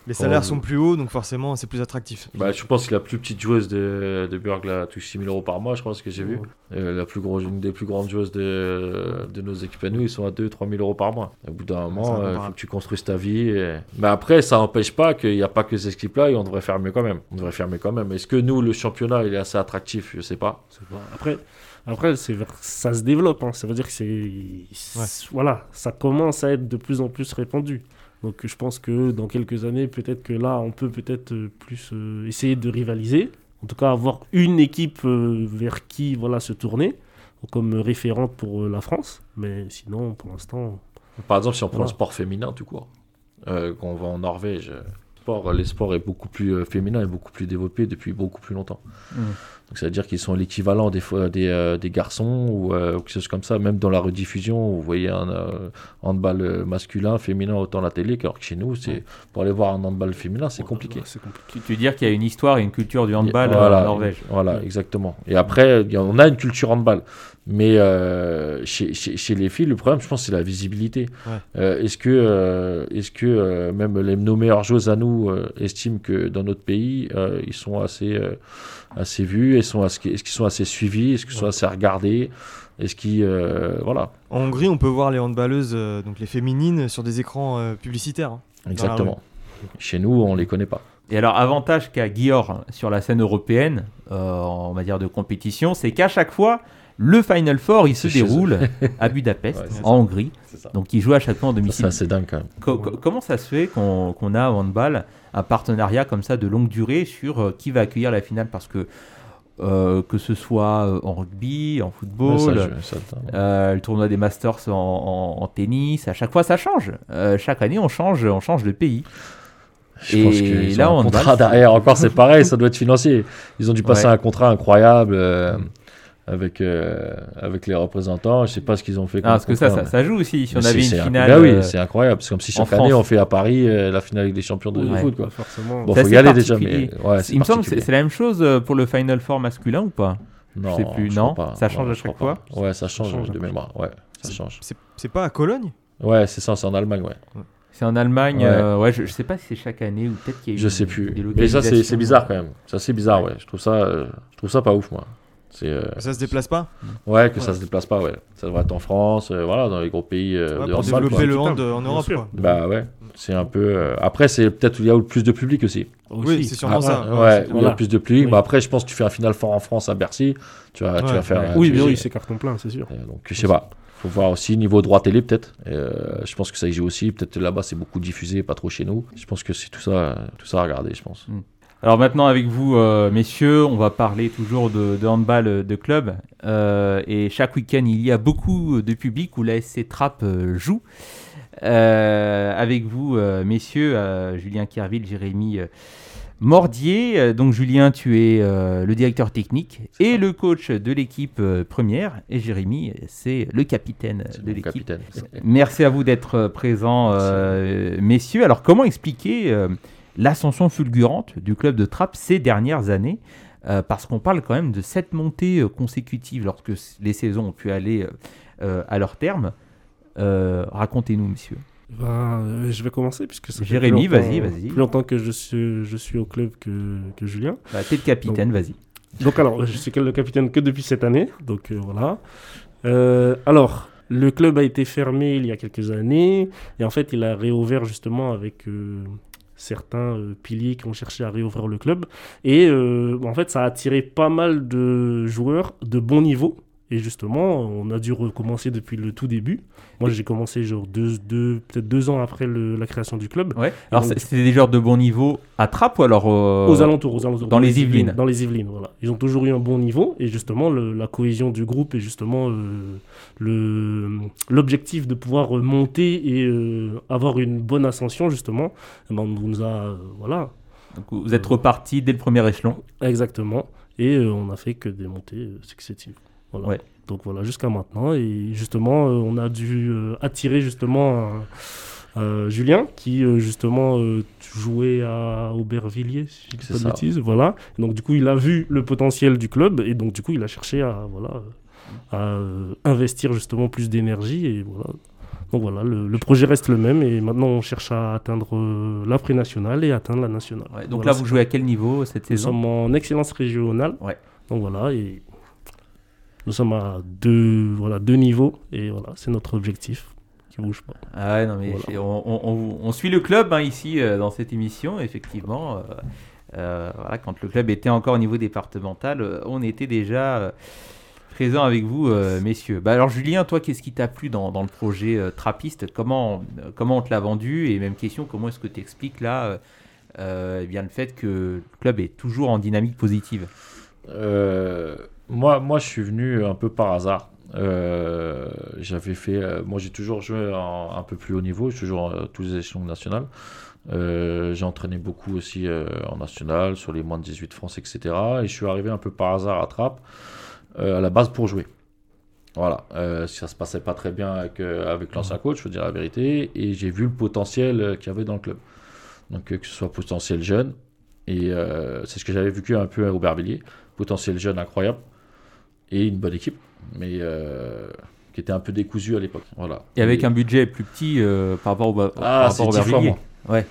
Speaker 2: Les salaires
Speaker 3: Oh.
Speaker 2: sont plus hauts, donc forcément, c'est plus attractif.
Speaker 3: Bah, je pense que la plus petite joueuse de, de Burg là, touche 6 000 euros par mois, je pense que j'ai vu. Euh, la plus grosse, une des plus grandes joueuses de, de nos équipes à nous, ils sont à 2-3 000 euros par mois. Au bout d'un moment, il faut
Speaker 2: incomparable.
Speaker 3: que tu construises ta vie. et- Mais après, ça n'empêche pas qu'il n'y a pas que ces équipes-là et on devrait faire mieux quand même. On devrait faire mieux quand même. Est-ce que nous, le championnat, il est assez attractif? Je sais pas.
Speaker 4: Après, après ça se développe. hein. Ça veut dire que c'est. c'est- Voilà, ça commence à être de plus en plus répandu. Donc je pense que dans quelques années, peut-être que là, on peut peut-être euh, plus euh, essayer de rivaliser. En tout cas, avoir une équipe euh, vers qui voilà, se tourner comme référente pour euh, la France. Mais sinon, pour l'instant.
Speaker 3: Par exemple, si on prend
Speaker 4: Voilà.
Speaker 3: le sport féminin, tout court, euh, quand on va en Norvège, sport, les sports est beaucoup plus féminin et beaucoup plus développé depuis beaucoup plus longtemps.
Speaker 1: Mm.
Speaker 3: Donc ça veut dire qu'ils sont l'équivalent des, euh, des garçons ou euh, ou quelque chose comme ça. Même dans la rediffusion, vous voyez un euh, handball euh, masculin, féminin autant la télé, alors que chez nous, c'est pour aller voir un handball féminin, c'est compliqué.
Speaker 4: C'est compliqué.
Speaker 1: Tu, tu veux dire qu'il y a une histoire et une culture du handball euh,
Speaker 3: Voilà,
Speaker 1: en Norvège
Speaker 3: Voilà, exactement. Et après, on a une culture handball. Mais euh, chez, chez, chez les filles, le problème, je pense, c'est la visibilité.
Speaker 2: Ouais.
Speaker 3: Euh, est-ce que, euh, est-ce que euh, même les, nos meilleures joueuses à nous euh, estiment que dans notre pays, euh, ils sont assez, euh, assez vus Est-ce qu'ils sont assez suivis Est-ce qu'ils sont assez regardés Est-ce qu'ils. euh, voilà,
Speaker 2: En Hongrie, on peut voir les handballeuses, euh, donc les féminines, sur des écrans euh, publicitaires. hein.
Speaker 3: exactement. Chez nous, on les connaît pas.
Speaker 1: Et alors, avantage qu'a Guillaume sur la scène européenne, euh, en matière de compétition, c'est qu'à chaque fois, le Final Four, il se
Speaker 3: C'est
Speaker 1: déroule à Budapest,
Speaker 3: Ouais, c'est
Speaker 1: en Hongrie.
Speaker 3: C'est ça.
Speaker 1: Donc, il joue à chaque fois en
Speaker 3: Ça,
Speaker 1: domicile.
Speaker 3: C'est assez dingue quand même.
Speaker 1: Co- co- comment ça se fait qu'on a en handball un partenariat comme ça de longue durée sur euh, qui va accueillir la finale? Parce que euh, que ce soit euh, en rugby, en football,
Speaker 3: ça, ça,
Speaker 1: euh, le tournoi des Masters en, en- en tennis, à chaque fois ça change. Euh, chaque année on change, on change de pays.
Speaker 3: Je
Speaker 1: Et
Speaker 3: pense qu'ils
Speaker 1: là,
Speaker 3: ont
Speaker 1: on
Speaker 3: un contrat derrière. Encore, c'est pareil, ça doit être financier. Ils ont dû passer
Speaker 1: Ouais.
Speaker 3: un contrat incroyable avec, euh, avec les représentants. Je sais pas ce qu'ils ont fait.
Speaker 1: Ah, parce que ça, ça, ça joue aussi. Si on avait une finale.
Speaker 3: inc- Bah oui,
Speaker 1: euh,
Speaker 3: c'est incroyable. C'est comme si chaque année on fait à Paris euh, la finale avec des champions de,
Speaker 1: Ouais.
Speaker 3: foot. Quoi.
Speaker 4: Forcément.
Speaker 3: Bon, faut y aller déjà, mais ouais,
Speaker 1: il me semble que c'est la même chose pour le Final Four masculin ou pas?
Speaker 3: Non,
Speaker 1: sais plus,
Speaker 3: je
Speaker 1: non
Speaker 3: pas.
Speaker 1: Ça change
Speaker 3: Ouais,
Speaker 1: à
Speaker 3: je
Speaker 1: chaque
Speaker 3: pas.
Speaker 1: fois?
Speaker 3: Ouais, ça change,
Speaker 4: change,
Speaker 3: de mémoire. Ouais, ça change.
Speaker 2: C'est pas à Cologne?
Speaker 3: Ouais, c'est ça, c'est en Allemagne, ouais.
Speaker 1: C'est en Allemagne.
Speaker 3: Ouais.
Speaker 1: euh, ouais, je, je sais pas si c'est chaque année ou peut-être qu'il y a eu
Speaker 3: Je sais plus. Mais ça, c'est bizarre quand même. Ça, c'est bizarre, ouais. Je trouve ça, euh, je trouve ça pas ouf, moi. Euh,
Speaker 2: Ça se déplace pas?
Speaker 3: Ouais que ça se déplace pas, ouais. Ça devrait être en France, euh, voilà, dans les gros pays euh,
Speaker 2: Ouais,
Speaker 3: de
Speaker 2: Pour
Speaker 3: handball,
Speaker 2: développer
Speaker 3: quoi.
Speaker 2: le hand euh, en Europe. Quoi.
Speaker 3: Bah ouais, c'est un peu. euh, Après, c'est peut-être où il y a le plus de public aussi.
Speaker 2: Oui, c'est sûrement
Speaker 3: Ah,
Speaker 2: ça.
Speaker 3: Ouais,
Speaker 2: Ouais,
Speaker 3: où il y a plus de public.
Speaker 4: Oui.
Speaker 3: Bah après, je pense que tu fais un final fort en France à Bercy, tu vas, tu
Speaker 2: Ouais,
Speaker 3: vas faire.
Speaker 2: ouais.
Speaker 4: Oui, oui, c'est carton plein, c'est sûr.
Speaker 3: Donc je sais pas. Faut voir aussi niveau droit télé peut-être. Euh, je pense que ça y joue aussi. Peut-être là-bas c'est beaucoup diffusé, pas trop chez nous. Je pense que c'est tout ça, tout ça à regarder, je pense.
Speaker 1: Alors maintenant avec vous, euh, messieurs, on va parler toujours de, de handball euh, de club. Euh, et chaque week-end, il y a beaucoup de public où la SC Trapp euh, joue. Avec vous, messieurs, Julien Kerville, Jérémy Mordier. Donc Julien, tu es le directeur technique et le coach de l'équipe première. Et Jérémy, c'est le capitaine de l'équipe. Merci à vous d'être présents, messieurs. Alors, comment expliquer l'ascension fulgurante du club de Trappes ces dernières années Euh, Parce qu'on parle quand même de sept montées euh, consécutives lorsque les saisons ont pu aller euh, à leur terme. Racontez-nous, messieurs.
Speaker 4: Ben, je vais commencer puisque fait
Speaker 1: Jérémy, vas-y, vas-y.
Speaker 4: Plus longtemps que je suis, je suis au club que, que Julien.
Speaker 1: Bah, T'es le capitaine, vas-y.
Speaker 4: Donc alors, je suis le capitaine que depuis cette année, donc voilà. Alors, le club a été fermé il y a quelques années, et en fait, il a réouvert justement avec certains euh, piliers qui ont cherché à réouvrir le club. Et euh, en fait, ça a attiré pas mal de joueurs de bon niveau. Et justement, on a dû recommencer depuis le tout début. Moi, j'ai commencé genre deux, deux, peut-être deux ans après le- la création du club.
Speaker 1: Ouais. Alors, c'était des joueurs de bon niveau à Trappes ou alors euh,
Speaker 4: Aux alentours, aux alentours.
Speaker 1: dans les Yvelines.
Speaker 4: Dans les Yvelines, voilà. Ils ont toujours eu un bon niveau et justement le- la cohésion du groupe et justement euh, le l'objectif de pouvoir monter et euh, avoir une bonne ascension justement, eh ben, on nous a voilà
Speaker 1: donc, Vous êtes reparti dès le premier échelon.
Speaker 4: exactement et on a fait que des montées successives. Voilà.
Speaker 1: Ouais.
Speaker 4: Donc voilà jusqu'à maintenant et justement euh, on a dû euh, attirer justement euh, Julien qui justement jouait à Aubervilliers si je dis pas de bêtises voilà donc du coup il a vu le potentiel du club et donc du coup il a cherché à voilà à investir justement plus d'énergie et voilà Donc voilà, le, le projet reste le même et maintenant on cherche à atteindre euh, l'après-national et atteindre la nationale.
Speaker 1: Ouais, donc
Speaker 4: Voilà,
Speaker 1: là, vous jouez à quel niveau cette
Speaker 4: Nous
Speaker 1: saison?
Speaker 4: sommes en excellence régionale.
Speaker 1: Ouais.
Speaker 4: Donc voilà, et nous sommes à deux, voilà, deux niveaux et voilà, c'est notre objectif qui bouge pas.
Speaker 1: Ah ouais, non, mais
Speaker 4: Voilà.
Speaker 1: on, on- on- on suit le club hein, ici euh, dans cette émission, effectivement. euh, euh, voilà, quand le club était encore au niveau départemental, on était déjà présent avec vous, euh, messieurs. Bah, alors, Julien, toi, qu'est-ce qui t'a plu dans, dans le projet euh, Trappiste? Comment, euh, comment on te l'a vendu? Et même question, comment est-ce que tu expliques là euh, euh, eh bien, le fait que le club est toujours en dynamique positive?
Speaker 3: Euh, moi, moi, je suis venu un peu par hasard. Euh, j'avais fait, euh, moi, j'ai toujours joué en- un peu plus haut niveau, toujours euh, tous les échelons nationaux. Euh, j'ai entraîné beaucoup aussi en national, sur les moins de 18 France, etc. Et je suis arrivé un peu par hasard à Trappes, à la base pour jouer. Voilà, ça se passait pas très bien avec, avec l'ancien coach, je veux dire la vérité, et j'ai vu le potentiel qu'il y avait dans le club. Donc que ce soit potentiel jeune, et c'est ce que j'avais vécu un peu à Aubervilliers, potentiel jeune incroyable, et une bonne équipe, mais euh, qui était un peu décousu à l'époque. Voilà.
Speaker 1: Et avec un budget plus petit euh, par rapport au, par
Speaker 3: Ah,
Speaker 1: rapport
Speaker 3: c'est
Speaker 1: au
Speaker 3: 10 fois moins.
Speaker 1: Ouais.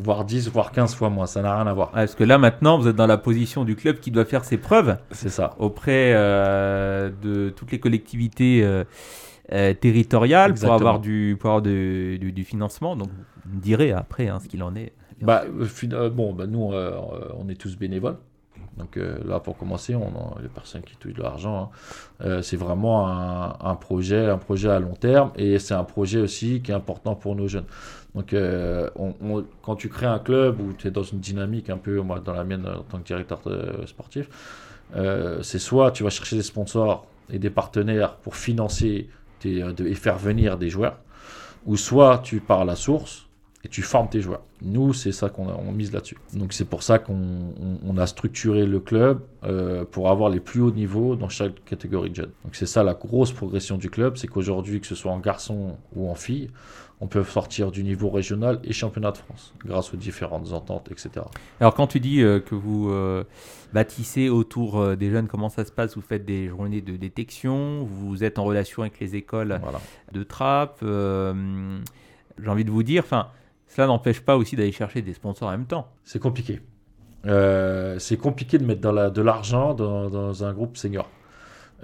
Speaker 3: Voire 10, voire 15 fois moins, ça n'a rien à voir.
Speaker 1: Ouais, parce que là, maintenant, vous êtes dans la position du club qui doit faire ses preuves.
Speaker 3: C'est ça.
Speaker 1: auprès euh, de toutes les collectivités euh, territoriales pour avoir, du, pour avoir du, du financement. Donc, vous me direz après hein, ce qu'il en est.
Speaker 3: Bah, bon, bah, nous, on est tous bénévoles. Donc euh, là, pour commencer, on a les personnes qui touchent de l'argent. hein. Euh, c'est vraiment un, projet, un projet à long terme, et c'est un projet aussi qui est important pour nos jeunes. Donc, euh, quand tu crées un club où tu es dans une dynamique un peu, moi, dans la mienne en tant que directeur sportif, c'est soit tu vas chercher des sponsors et des partenaires pour financer et faire venir des joueurs, ou soit tu pars à la source et tu formes tes joueurs. Nous, c'est ça qu'on on mise là-dessus. Donc c'est pour ça qu'on on- on a structuré le club euh, pour avoir les plus hauts niveaux dans chaque catégorie de jeunes. Donc c'est ça la grosse progression du club, c'est qu'aujourd'hui, que ce soit en garçon ou en fille, on peut sortir du niveau régional et championnat de France grâce aux différentes ententes, etc.
Speaker 1: Alors, quand tu dis euh, que vous euh, bâtissez autour euh, des jeunes, comment ça se passe? Vous faites des journées de détection? Vous êtes en relation avec les écoles
Speaker 3: Voilà.
Speaker 1: de trappe J'ai envie de vous dire, enfin, cela n'empêche pas aussi d'aller chercher des sponsors en même temps.
Speaker 3: C'est compliqué. Euh, c'est compliqué de mettre dans la, de l'argent dans, dans un groupe senior.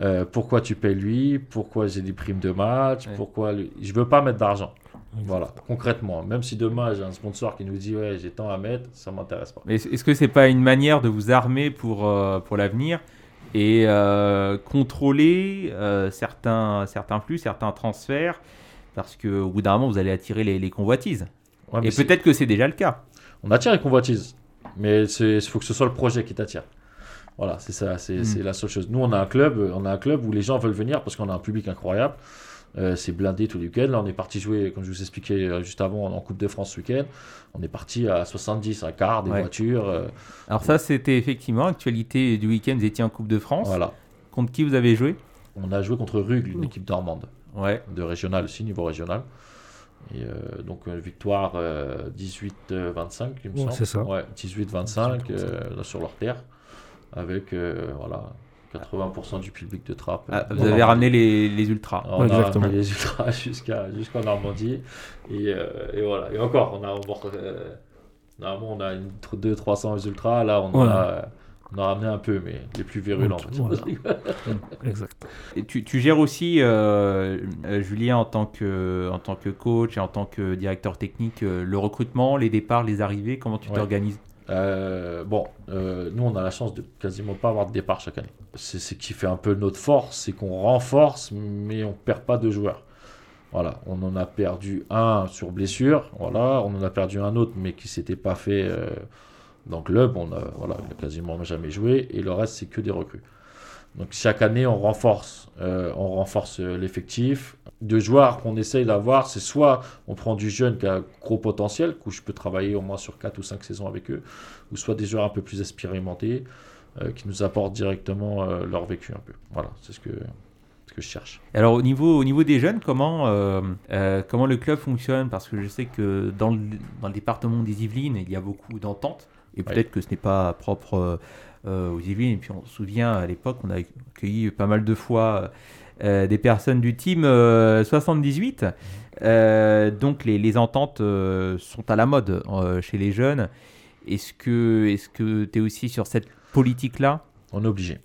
Speaker 3: Euh, pourquoi tu payes lui? Pourquoi j'ai des primes de match?
Speaker 1: Ouais.
Speaker 3: Pourquoi lui? Je veux pas mettre d'argent. Voilà, concrètement. Même si demain j'ai un sponsor qui nous dit ouais j'ai tant à mettre, ça m'intéresse pas.
Speaker 1: Mais est- est-ce que c'est pas une manière de vous armer pour, euh, pour l'avenir et contrôler certains, certains flux, certains transferts? Parce qu'au bout d'un moment, vous allez attirer les, les convoitises.
Speaker 3: Ouais,
Speaker 1: et peut-être que c'est déjà le cas.
Speaker 3: on attire les convoitises, mais il faut que ce soit le projet qui t'attire. Voilà, c'est ça, c'est
Speaker 1: Mm.
Speaker 3: c'est la seule chose. Nous, on a un club, on a un club où les gens veulent venir parce qu'on a un public incroyable. Euh, c'est blindé tout le week-end. Là, on est parti jouer, comme je vous expliquais euh, juste avant, en Coupe de France ce week-end. On est parti à 70, un quart, des
Speaker 1: Ouais.
Speaker 3: voitures. euh,
Speaker 1: Alors ça, c'était effectivement l'actualité du week-end. Vous étiez en Coupe de France.
Speaker 3: voilà.
Speaker 1: Contre qui vous avez joué?
Speaker 3: On a joué contre Rugle, une équipe normande,
Speaker 1: Ouais.
Speaker 3: de régional aussi, niveau régional. Et euh, donc, euh, victoire euh, 18-25, il me
Speaker 4: Ouais,
Speaker 3: semble.
Speaker 4: c'est ça.
Speaker 3: Ouais, 18-25 euh, là, sur leur terre, avec euh, voilà, 80% du public de trappe.
Speaker 1: Ah,
Speaker 3: euh,
Speaker 1: vous avez ramené les, les ultras.
Speaker 3: On a
Speaker 4: Exactement.
Speaker 3: les ultras jusqu'à jusqu'en Normandie. Et, euh, et voilà. Et encore, on a, on, euh, normalement, on a 200-300 ultras. Là, on,
Speaker 4: Voilà.
Speaker 3: a, euh, on a ramené un peu, mais les plus virulents.
Speaker 4: Voilà. Exact.
Speaker 1: Et tu, tu gères aussi, euh, euh, Julien, en tant, que, en tant que coach et en tant que directeur technique, euh, le recrutement, les départs, les arrivées. Comment tu
Speaker 3: Ouais.
Speaker 1: t'organises?
Speaker 3: Euh, bon, euh, nous on a la chance de quasiment pas avoir de départ chaque année. C'est ce qui fait un peu notre force, c'est qu'on renforce, mais on perd pas de joueurs. Voilà, on en a perdu un sur blessure, voilà, on en a perdu un autre, mais qui s'était pas fait euh, dans le club, on a, voilà, il a quasiment jamais joué, et le reste c'est que des recrues. Donc chaque année on renforce, euh, renforce euh, l'effectif. De joueurs qu'on essaye d'avoir, c'est soit on prend du jeune qui a gros potentiel, où je peux travailler au moins sur 4 ou 5 saisons avec eux, ou soit des joueurs un peu plus expérimentés euh, qui nous apportent directement euh, leur vécu un peu. Voilà, c'est ce que, que je cherche.
Speaker 1: Alors au niveau, au niveau des jeunes, comment, euh, euh, comment le club fonctionne? Parce que je sais que dans le, dans le département des Yvelines, il y a beaucoup d'ententes. Et peut-être que ce n'est pas propre euh, euh, aux Yvelines. Et puis on se souvient à l'époque, on a accueilli pas mal de fois euh, des personnes du team euh, 78. Euh, donc les, les ententes sont à la mode chez les jeunes. Est-ce que est-ce que tu es aussi sur cette politique-là?
Speaker 3: On est obligé.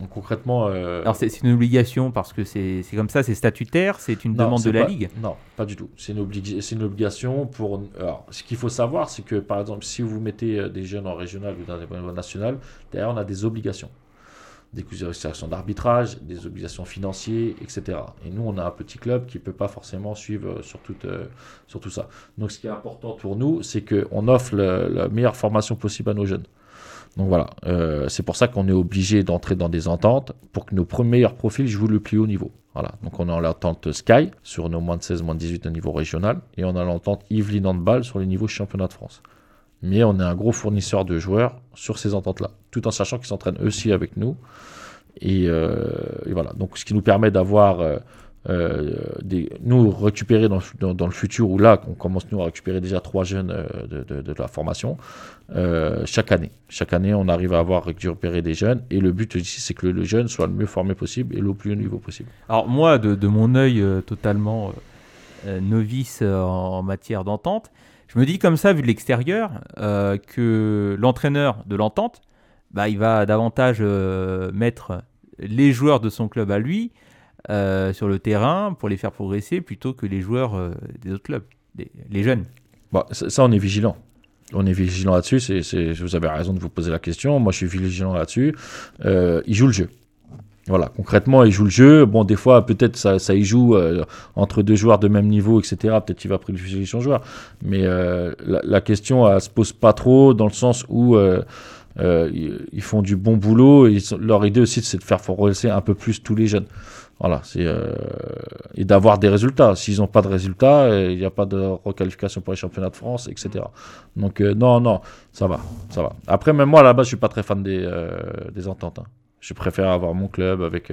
Speaker 3: Donc concrètement. euh,
Speaker 1: Alors c'est une obligation parce que c'est comme ça, c'est statutaire, c'est une
Speaker 3: non,
Speaker 1: demande de la
Speaker 3: pas-
Speaker 1: Ligue.
Speaker 3: Non, pas du tout. C'est une, oblig- une obligation pour. Alors, ce qu'il faut savoir, c'est que par exemple, si vous mettez euh, des jeunes en régional ou dans des niveau national, derrière, on a des obligations. Des obligations d'arbitrage, des obligations financières, etc. Et nous, on a un petit club qui ne peut pas forcément suivre euh, sur tout, euh, sur tout ça. Donc, ce qui est important pour nous, c'est qu'on offre le- la meilleure formation possible à nos jeunes. Donc voilà, Euh, c'est pour ça qu'on est obligé d'entrer dans des ententes pour que nos meilleurs profils jouent le plus haut niveau. Voilà, donc on a l'entente Sky sur nos moins de 16, moins de 18 au niveau régional et on a l'entente Yvelines Handball sur les niveaux championnat de France. Mais on est un gros fournisseur de joueurs sur ces ententes-là, tout en sachant qu'ils s'entraînent aussi avec nous. Et, euh, voilà, donc ce qui nous permet d'avoir euh, euh, nous récupérer dans, le- futur, ou là, on commence nous à récupérer déjà trois jeunes euh, de, la formation euh, chaque année. Chaque année, on arrive à avoir récupéré des jeunes et le but ici, c'est que le, jeune soit le mieux formé possible et le plus haut niveau possible.
Speaker 1: Alors moi, de, de mon œil totalement novice en, matière d'entente, je me dis comme ça, vu de l'extérieur, que l'entraîneur de l'entente, bah, il va davantage mettre les joueurs de son club à lui euh, sur le terrain pour les faire progresser plutôt que les joueurs euh, des autres clubs, les jeunes.
Speaker 3: Ça, on est vigilant. On est vigilant là-dessus. Vous avez raison de vous poser la question. Moi, je suis vigilant là-dessus. Euh, il joue le jeu. Voilà, concrètement, il joue le jeu. Bon, des fois, peut-être ça, ça y joue euh, entre deux joueurs de même niveau, etc. Peut-être qu'il va privilégier son joueur. Mais la, question, elle se pose pas trop dans le sens où ils, ils font du bon boulot. Ils leur idée aussi, c'est de faire progresser un peu plus tous les jeunes. Voilà, c'est euh, et d'avoir des résultats. S'ils n'ont pas de résultats, euh, il n'y a pas de requalification pour les championnats de France, etc. Donc euh, non, non, ça va, ça va. Après, même moi, base, je suis pas très fan des, des ententes. hein. Je préfère avoir mon club avec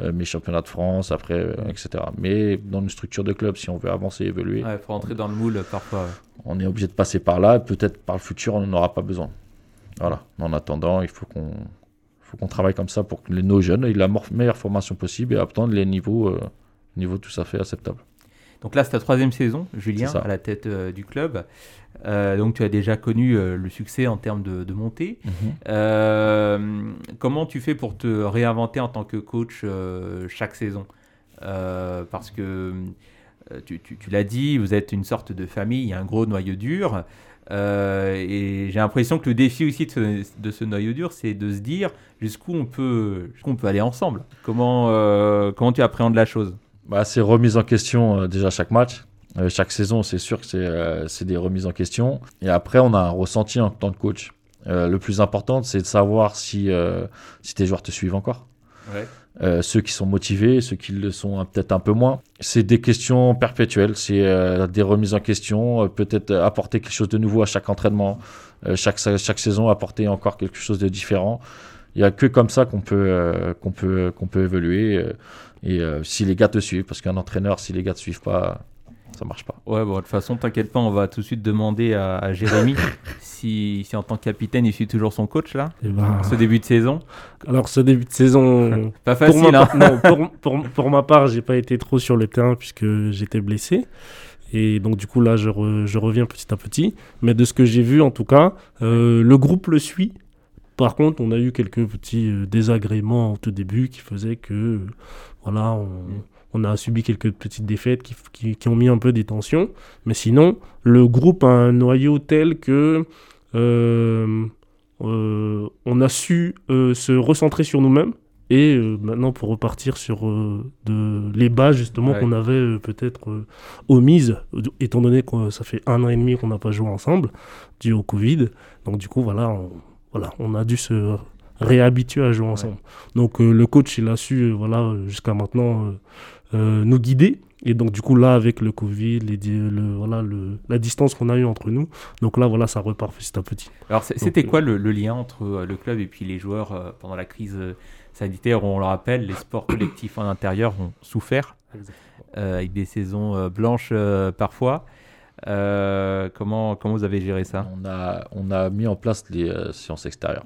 Speaker 3: mes championnats de France, après, etc. Mais dans une structure de club, si on veut avancer, évoluer,
Speaker 1: Il faut rentrer dans le moule parfois. ouais.
Speaker 3: on est obligé de passer par là. Peut-être par le futur, on n'en aura pas besoin. Voilà. En attendant, il faut qu'on faut qu'on travaille comme ça pour que nos jeunes aient la meilleure formation possible et obtenir les niveaux, euh, niveaux tout à fait acceptables.
Speaker 1: Donc là, c'est ta troisième saison, Julien, à la tête euh, du club. Euh, donc tu as déjà connu euh, le succès en termes de, de montée. Euh, comment tu fais pour te réinventer en tant que coach chaque saison? Parce que tu, tu- tu l'as dit, vous êtes une sorte de famille, il y a un gros noyau dur. Euh, et j'ai l'impression que le défi aussi de ce, de ce noyau dur, c'est de se dire jusqu'où on peut, jusqu'où on peut aller ensemble. Comment, euh, comment tu appréhendes la chose?
Speaker 3: Bah, c'est remise en question euh, déjà chaque match. Chaque saison, c'est sûr que c'est des remises en question. Et après, on a un ressenti en tant que coach. Le plus important, c'est de savoir si, si tes joueurs te suivent encore. Euh, ceux qui sont motivés, ceux qui le sont hein, peut-être un peu moins. C'est des questions perpétuelles, c'est euh, des remises en question, euh, peut-être apporter quelque chose de nouveau à chaque entraînement, euh, chaque, chaque saison apporter encore quelque chose de différent. Il n'y a que comme ça qu'on peut, euh, qu'on peut, qu'on peut évoluer. euh, et si les gars te suivent, parce qu'un entraîneur, si les gars ne te suivent pas, ça marche pas.
Speaker 1: Ouais, bon, de toute façon, t'inquiète pas, on va tout de suite demander à, à Jérémy si, si en tant que capitaine, il suit toujours son coach là,
Speaker 4: Et ben,
Speaker 1: ce début de saison.
Speaker 4: alors ce début de saison,
Speaker 1: Pas
Speaker 4: pour,
Speaker 1: facile,
Speaker 4: ma,
Speaker 1: hein
Speaker 4: part- non, pour, pour- pour ma part, j'ai pas été trop sur le terrain puisque j'étais blessé. Et donc du coup là, je, re- je reviens petit à petit. Mais de ce que j'ai vu, en tout cas, euh, le groupe le suit. Par contre, on a eu quelques petits euh, désagréments au tout début qui faisaient que, euh, voilà, on, on a subi quelques petites défaites qui, f- qui- qui ont mis un peu des tensions. Mais sinon, le groupe a un noyau tel que euh, euh, on a su euh, se recentrer sur nous-mêmes. Et maintenant, pour repartir sur de, les bases justement
Speaker 1: Ouais.
Speaker 4: qu'on avait peut-être omises, étant donné que ça fait un an et demi qu'on n'a pas joué ensemble, dû au Covid. Donc du coup, voilà, on, voilà, on a dû se réhabituer à jouer ensemble. Donc euh, le coach, il a su, euh, voilà, jusqu'à maintenant, euh, nous guider. Et donc du coup, là, avec le Covid, les, le, voilà, le, la distance qu'on a eue entre nous, donc là, voilà, ça repart petit à petit.
Speaker 1: Alors, c'était
Speaker 4: euh,
Speaker 1: quoi le, le lien entre euh, le club et puis les joueurs euh, pendant la crise euh, sanitaire? On le rappelle, les sports collectifs en intérieur ont souffert, euh, avec des saisons euh, blanches euh, parfois. Euh, comment, comment vous avez géré ça?
Speaker 3: On a, on a mis en place les euh, séances extérieures.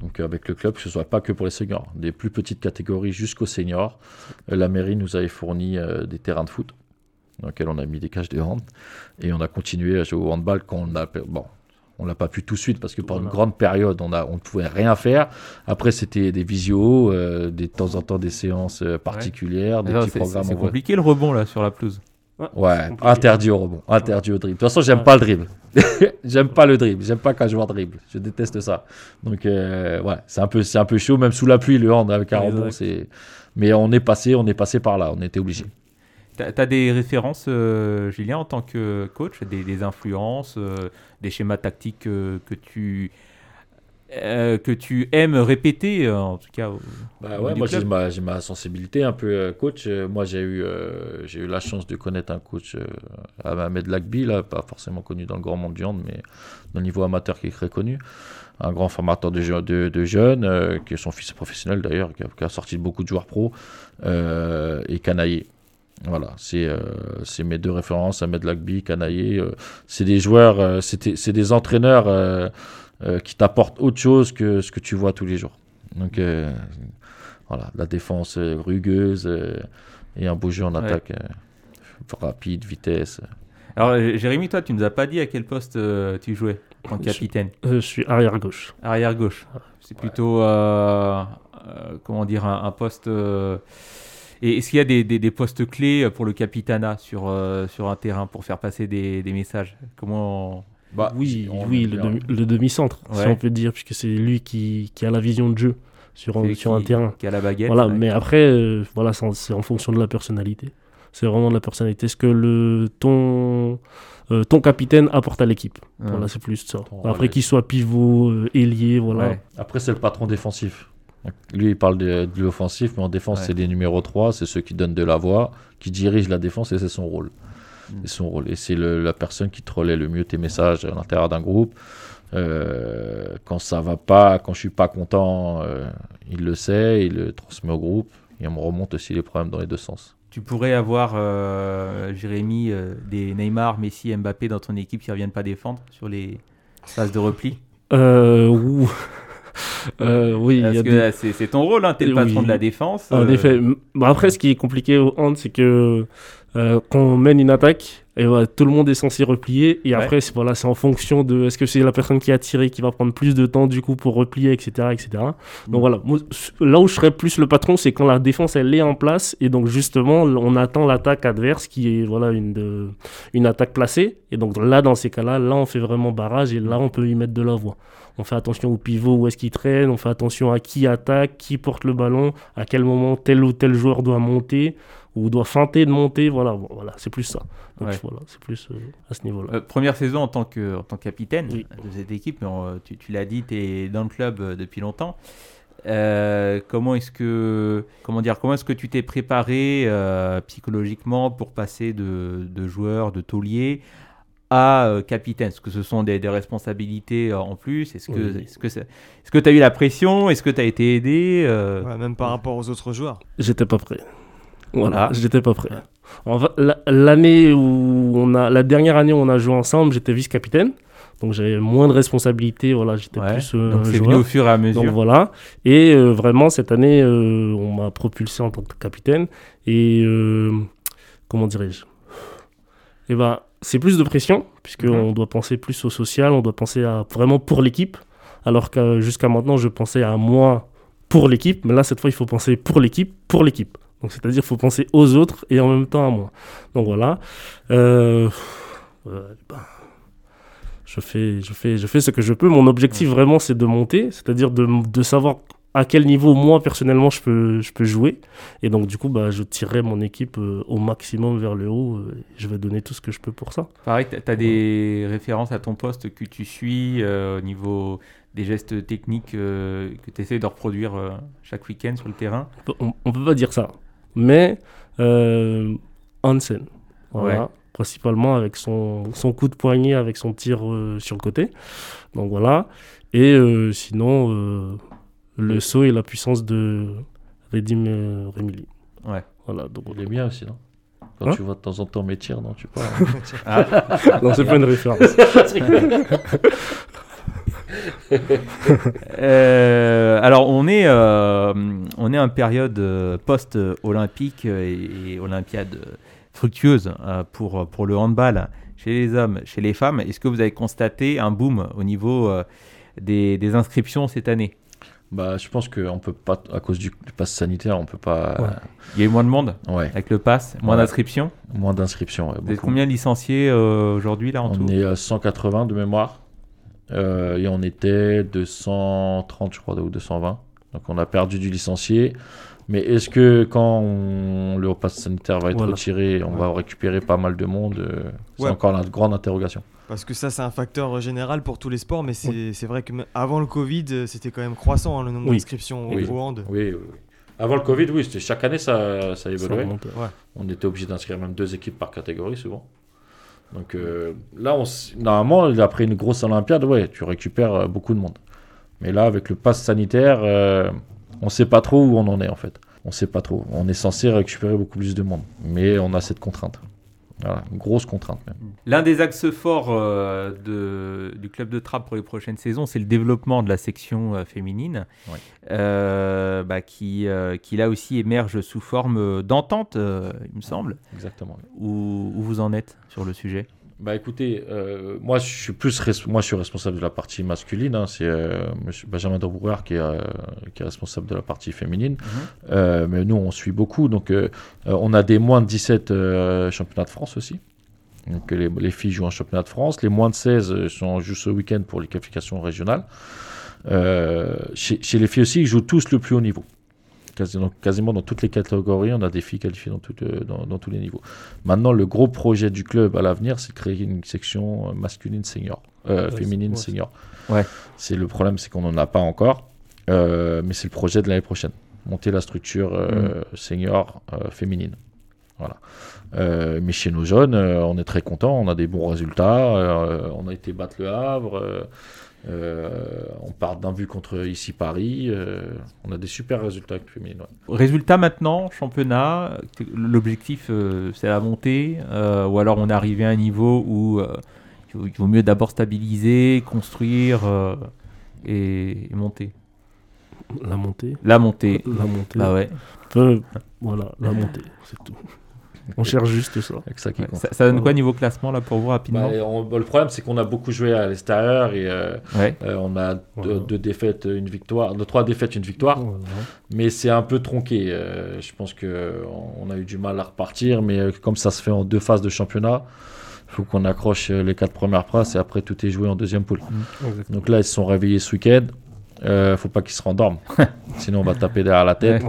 Speaker 3: Donc avec le club, que ce soit pas que pour les seniors, des plus petites catégories jusqu'aux seniors. Euh, La mairie nous avait fourni euh, des terrains de foot dans lesquels on a mis des cages de hand et on a continué à jouer au handball quand on a bon. On l'a pas pu tout de suite parce que pendant une
Speaker 4: Voilà.
Speaker 3: grande période, on a, on ne pouvait rien faire. Après, c'était des visios, euh, des de temps en temps des séances particulières, des
Speaker 1: Alors,
Speaker 3: petits programmes.
Speaker 1: c'est compliqué le rebond là sur la pelouse.
Speaker 3: Ouais, interdit au rebond, interdit au dribble. De toute façon, j'aime
Speaker 4: Ouais.
Speaker 3: pas le dribble. j'aime pas le dribble, j'aime pas quand un joueur dribble. Je déteste ça. Donc, euh, ouais, c'est un peu, c'est un peu chaud, même sous la pluie, le hand avec un rebond. Mais on est passé, on est passé par là, on était obligé.
Speaker 1: T'as as des références, euh, Julien, en tant que coach, des, des influences, euh, des schémas tactiques euh, que tu euh, que tu aimes répéter, euh, en tout cas. au-
Speaker 3: Bah ouais, moi j'ai ma, sensibilité un peu euh, coach. Moi j'ai eu, j'ai eu la chance de connaître un coach, Ahmed Lagbi, là, pas forcément connu dans le grand monde du hand, mais dans le niveau amateur qui est très connu. Un grand formateur de, je- de, de jeunes, qui est son fils professionnel d'ailleurs, qui a, qui a sorti beaucoup de joueurs pro, et Canaillé. Voilà, c'est euh, mes deux références, Ahmed Lagbi, Canaillé. euh, c'est des joueurs, euh, c'est des entraîneurs euh, qui t'apportent autre chose que ce que tu vois tous les jours. Donc euh, voilà, la défense euh, rugueuse euh, et un beau jeu en
Speaker 1: Ouais.
Speaker 3: attaque. euh, rapide, vitesse.
Speaker 1: Alors, Jérémy, toi, tu nous as pas dit à quel poste euh, tu jouais en
Speaker 4: Je-
Speaker 1: capitaine?
Speaker 4: Je suis arrière gauche.
Speaker 1: Arrière gauche. C'est plutôt, euh, euh, comment dire, un, un poste. euh, Et est-ce qu'il y a des, des- des postes clés pour le capitanat sur, euh, sur un terrain pour faire passer des, des messages? Comment
Speaker 3: Bah,
Speaker 4: oui, le,
Speaker 3: bien.
Speaker 4: demi- le demi-centre, si on peut dire, puisque c'est lui qui, qui a la vision de jeu sur, un- terrain.
Speaker 1: Qui a la baguette
Speaker 4: Voilà,
Speaker 1: ouais.
Speaker 4: mais après, euh, voilà, c'est en, c'est en fonction de la personnalité. C'est vraiment de la personnalité. Ce que le, ton, euh, ton capitaine apporte à l'équipe?
Speaker 1: Ouais.
Speaker 4: Voilà, c'est plus ça.
Speaker 3: Ton
Speaker 4: Après, qu'il soit pivot, euh, ailier, voilà.
Speaker 1: Ouais.
Speaker 3: Après, c'est le patron défensif. Lui, il parle de, de l'offensif, mais en défense,
Speaker 1: Ouais.
Speaker 3: c'est les numéros 3, c'est ceux qui donnent de la voix, qui dirigent la défense, et c'est son rôle.
Speaker 1: Mm.
Speaker 3: C'est son rôle. Et c'est la personne qui te relaie le mieux tes messages à l'intérieur d'un groupe. Euh, quand ça va pas, quand je suis pas content, euh, il le sait, il le transmet au groupe. Et on me remonte aussi les problèmes dans les deux sens.
Speaker 1: Tu pourrais avoir, euh, Jérémy, euh, des Neymar, Messi, Mbappé dans ton équipe qui ne reviennent pas défendre sur les phases de repli?
Speaker 4: Euh, ouh. Euh, oui, des-
Speaker 1: c'est ton rôle, hein, tu es le
Speaker 4: Oui.
Speaker 1: patron de la défense.
Speaker 4: En
Speaker 1: euh,
Speaker 4: effet. Après, ce qui est compliqué au hand, c'est que euh, quand on mène une attaque, et voilà, tout le monde est censé replier. Et
Speaker 1: Ouais.
Speaker 4: après, c'est voilà, en fonction de est-ce que c'est la personne qui a tiré qui va prendre plus de temps du coup pour replier, etc. etc.
Speaker 1: Mm.
Speaker 4: Donc voilà, moi, là où je serais plus le patron, c'est quand la défense elle est en place. Et donc justement, on attend l'attaque adverse qui est voilà, une, de- une attaque placée. Et donc là, dans ces cas-là, là, on fait vraiment barrage et là, on peut y mettre de la voix. On fait attention au pivot, où est-ce qu'il traîne, on fait attention à qui attaque, qui porte le ballon, à quel moment tel ou tel joueur doit monter ou doit feinter de monter. Voilà, voilà c'est plus ça. Donc
Speaker 1: Ouais.
Speaker 4: voilà, c'est plus euh, à ce niveau-là.
Speaker 1: Euh, première saison en tant que, en tant que capitaine
Speaker 4: Oui.
Speaker 1: de cette équipe, mais tu, tu l'as dit, tu es dans le club euh, depuis longtemps. Euh, comment est-ce que comment dire comment est-ce que tu t'es préparé euh, psychologiquement pour passer de, de joueur de taulier à euh, capitaine? Est-ce que ce sont des, des responsabilités euh, en plus? Est-ce que
Speaker 4: Oui.
Speaker 1: est-ce que est-ce que tu as eu la pression? Est-ce que tu as été aidé euh,
Speaker 2: Ouais, même par rapport aux autres joueurs.
Speaker 4: J'étais pas prêt. Voilà,
Speaker 1: Ah.
Speaker 4: j'étais pas prêt. L'année où on a, la dernière année où on a joué ensemble, j'étais vice-capitaine. Donc j'avais moins de responsabilités. Voilà, j'étais
Speaker 1: Ouais.
Speaker 4: plus euh,
Speaker 1: Donc c'est venu au fur et à mesure.
Speaker 4: Donc voilà. Et euh, vraiment, cette année, euh, on m'a propulsé en tant que capitaine. Et comment dirais-je? Eh ben, c'est plus de pression, puisqu'on
Speaker 1: Mhm.
Speaker 4: doit penser plus au social, on doit penser à vraiment pour l'équipe. Alors que jusqu'à maintenant, je pensais à moi pour l'équipe. Mais là, cette fois, il faut penser pour l'équipe, pour l'équipe. Donc c'est-à-dire qu'il faut penser aux autres et en même temps à moi. Donc voilà. Euh, euh, ben, je fais, je, fais, je fais ce que je peux. Mon objectif vraiment, c'est de monter, c'est-à-dire de, de savoir à quel niveau moi personnellement je peux, je peux jouer. Et donc du coup, bah, je tirerai mon équipe euh, au maximum vers le haut. euh, et je vais donner tout ce que je peux pour ça.
Speaker 1: Pareil, tu as des références à ton poste que tu suis au niveau des gestes techniques euh, que tu essaies de reproduire euh, chaque week-end sur le terrain?
Speaker 4: On on peut pas dire ça. Mais euh, Hansen, voilà,
Speaker 1: Ouais.
Speaker 4: principalement avec son, son coup de poignet, avec son tir euh, sur le côté. Donc voilà. Et euh, sinon, euh, le saut et la puissance de Redim euh, Remili.
Speaker 1: Ouais.
Speaker 4: Voilà, donc,
Speaker 3: Il est bien aussi, non Quand
Speaker 4: Hein
Speaker 3: tu vois de temps en temps mes tirs, non Tu parles.
Speaker 4: non, c'est pas une référence.
Speaker 1: Euh, alors, on est, euh, on est en période euh, post-olympique et, et olympiade fructueuse pour, pour le handball chez les hommes, chez les femmes. Est-ce que vous avez constaté un boom au niveau des, des inscriptions cette année?
Speaker 3: Bah, je pense qu'on peut pas, à cause du, du pass sanitaire, on peut pas.
Speaker 4: Ouais.
Speaker 1: Il y a eu moins de monde
Speaker 3: Ouais,
Speaker 1: avec le pass, moins
Speaker 3: Ouais.
Speaker 1: d'inscriptions?
Speaker 3: moins d'inscriptions.
Speaker 1: Vous êtes combien licenciés euh, aujourd'hui là en tout?
Speaker 3: On est à 180 de mémoire. Euh, et on était 230, je crois, ou 220. Donc on a perdu du licencié. Mais est-ce que quand on- le pass sanitaire va être
Speaker 4: Voilà.
Speaker 3: retiré, on va récupérer pas mal de monde euh, C'est
Speaker 2: Ouais.
Speaker 3: encore la grande interrogation.
Speaker 2: Parce que ça, c'est un facteur général pour tous les sports, mais c'est c'est vrai que avant le Covid, euh, c'était quand même croissant hein, le nombre
Speaker 4: Oui.
Speaker 2: d'inscriptions au-
Speaker 3: Oui.
Speaker 2: au hand.
Speaker 3: Oui, oui, oui. Avant le Covid, oui, c'était chaque année ça, ça
Speaker 4: Ça
Speaker 3: évoluait.
Speaker 4: remonte.
Speaker 3: On était obligé d'inscrire même deux équipes par catégorie souvent. Donc euh, là, normalement, après une grosse Olympiade, ouais, tu récupères euh, beaucoup de monde. Mais là, avec le pass sanitaire, euh, on sait pas trop où on en est en fait. On sait pas trop. On est censé récupérer beaucoup plus de monde, mais on a cette contrainte. Voilà, une grosse contrainte même.
Speaker 1: L'un des axes forts euh, de- du club de Trappes pour les prochaines saisons, c'est le développement de la section euh, féminine, euh, bah, qui, qui là aussi émerge sous forme d'entente, il me semble.
Speaker 3: Exactement.
Speaker 1: Où, où vous en êtes sur le sujet?
Speaker 3: Bah écoutez, euh, moi je suis plus res- moi je suis responsable de la partie masculine. hein, c'est euh, Benjamin de Brouwer qui est euh, qui est responsable de la partie féminine. Euh, mais nous on suit beaucoup. Donc euh, euh, on a des moins de 17 euh, championnats de France aussi. Donc les, les filles jouent en championnat de France. Les moins de 16 euh, sont juste ce week-end pour les qualifications régionales. Euh, chez, chez les filles aussi, ils jouent tous le plus haut niveau. Quasiment, quasiment dans toutes les catégories, on a des filles qualifiées dans, toutes, euh, dans, dans tous les niveaux. Maintenant, le gros projet du club à l'avenir, c'est de créer une section euh, masculine senior, euh,
Speaker 4: Ouais,
Speaker 3: féminine
Speaker 4: ouais,
Speaker 3: senior.
Speaker 1: Ouais.
Speaker 3: C'est le problème, c'est qu'on n'en a pas encore, euh, mais c'est le projet de l'année prochaine. Monter la structure euh, senior euh, féminine. Voilà. Euh, mais chez nos jeunes, euh, on est très content, on a des bons résultats, euh, on a été battre le Havre. Euh, on part d'un but contre ici Paris. euh, on a des super résultats avec le féminin. ouais.
Speaker 1: Résultat maintenant, championnat, l'objectif euh, c'est la montée, euh, ou alors on est arrivé à un niveau où euh, il vaut- mieux d'abord stabiliser, construire euh, et, et monter.
Speaker 4: La montée.
Speaker 1: La montée.
Speaker 4: La montée.
Speaker 1: Bah ouais.
Speaker 4: Voilà, la montée, c'est tout. On cherche juste ça.
Speaker 3: Avec ça qui
Speaker 1: Ouais.
Speaker 3: compte.
Speaker 1: Ça, ça donne quoi niveau classement là pour vous rapidement
Speaker 3: Bah, on- bah, le problème, c'est qu'on a beaucoup joué à l'extérieur et euh,
Speaker 1: Ouais.
Speaker 3: euh, on a deux, défaites, une victoire, deux, trois défaites, une victoire. Mais c'est un peu tronqué. euh, je pense que on a eu du mal à repartir, mais euh, comme ça se fait en deux phases de championnat, il faut qu'on accroche les quatre premières places et après tout est joué en deuxième poule.
Speaker 4: Exactement.
Speaker 3: Donc là, ils se sont réveillés ce week-end. Euh, faut pas qu'ils se rendorment, sinon on va taper derrière la tête.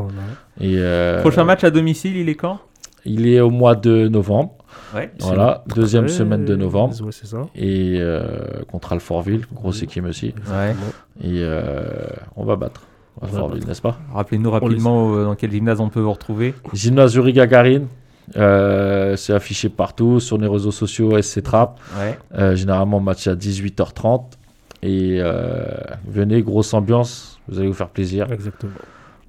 Speaker 3: Et, euh,
Speaker 1: Prochain match à domicile, il est quand?
Speaker 3: Il est au mois de novembre.
Speaker 1: Ouais.
Speaker 3: Voilà, deuxième
Speaker 4: très-
Speaker 3: semaine de novembre.
Speaker 4: Ouais, c'est ça.
Speaker 3: Et euh, contre Alfortville, grosse équipe aussi.
Speaker 1: Ouais.
Speaker 3: Et euh, on va battre Alfortville, n'est-ce pas?
Speaker 1: Rappelez-nous rapidement euh, dans quel gymnase on peut vous retrouver.
Speaker 3: Gymnase Uri Gagarine. euh, c'est affiché partout sur les réseaux sociaux SC Trap.
Speaker 1: Ouais.
Speaker 3: Euh, généralement match à 18h30. Et euh, venez, grosse ambiance, vous allez vous faire plaisir.
Speaker 4: Exactement.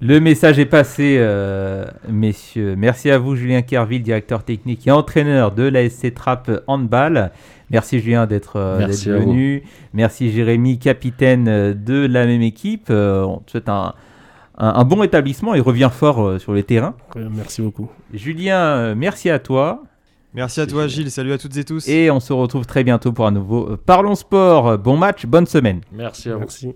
Speaker 1: Le message est passé, euh, messieurs. Merci à vous, Julien Kerville, directeur technique et entraîneur de l'ASC Trap Handball. Merci, Julien, d'être euh, venu. Merci, Jérémy, capitaine euh, de la même équipe. Euh, on te souhaite un, un- un bon établissement et reviens fort euh, sur les terrains.
Speaker 4: Merci beaucoup.
Speaker 1: Julien, merci à toi.
Speaker 2: Merci à toi, Gilles. Salut à toutes et tous.
Speaker 1: Et on se retrouve très bientôt pour un nouveau Parlons Sport. Bon match, bonne semaine.
Speaker 3: Merci à vous.
Speaker 4: Merci.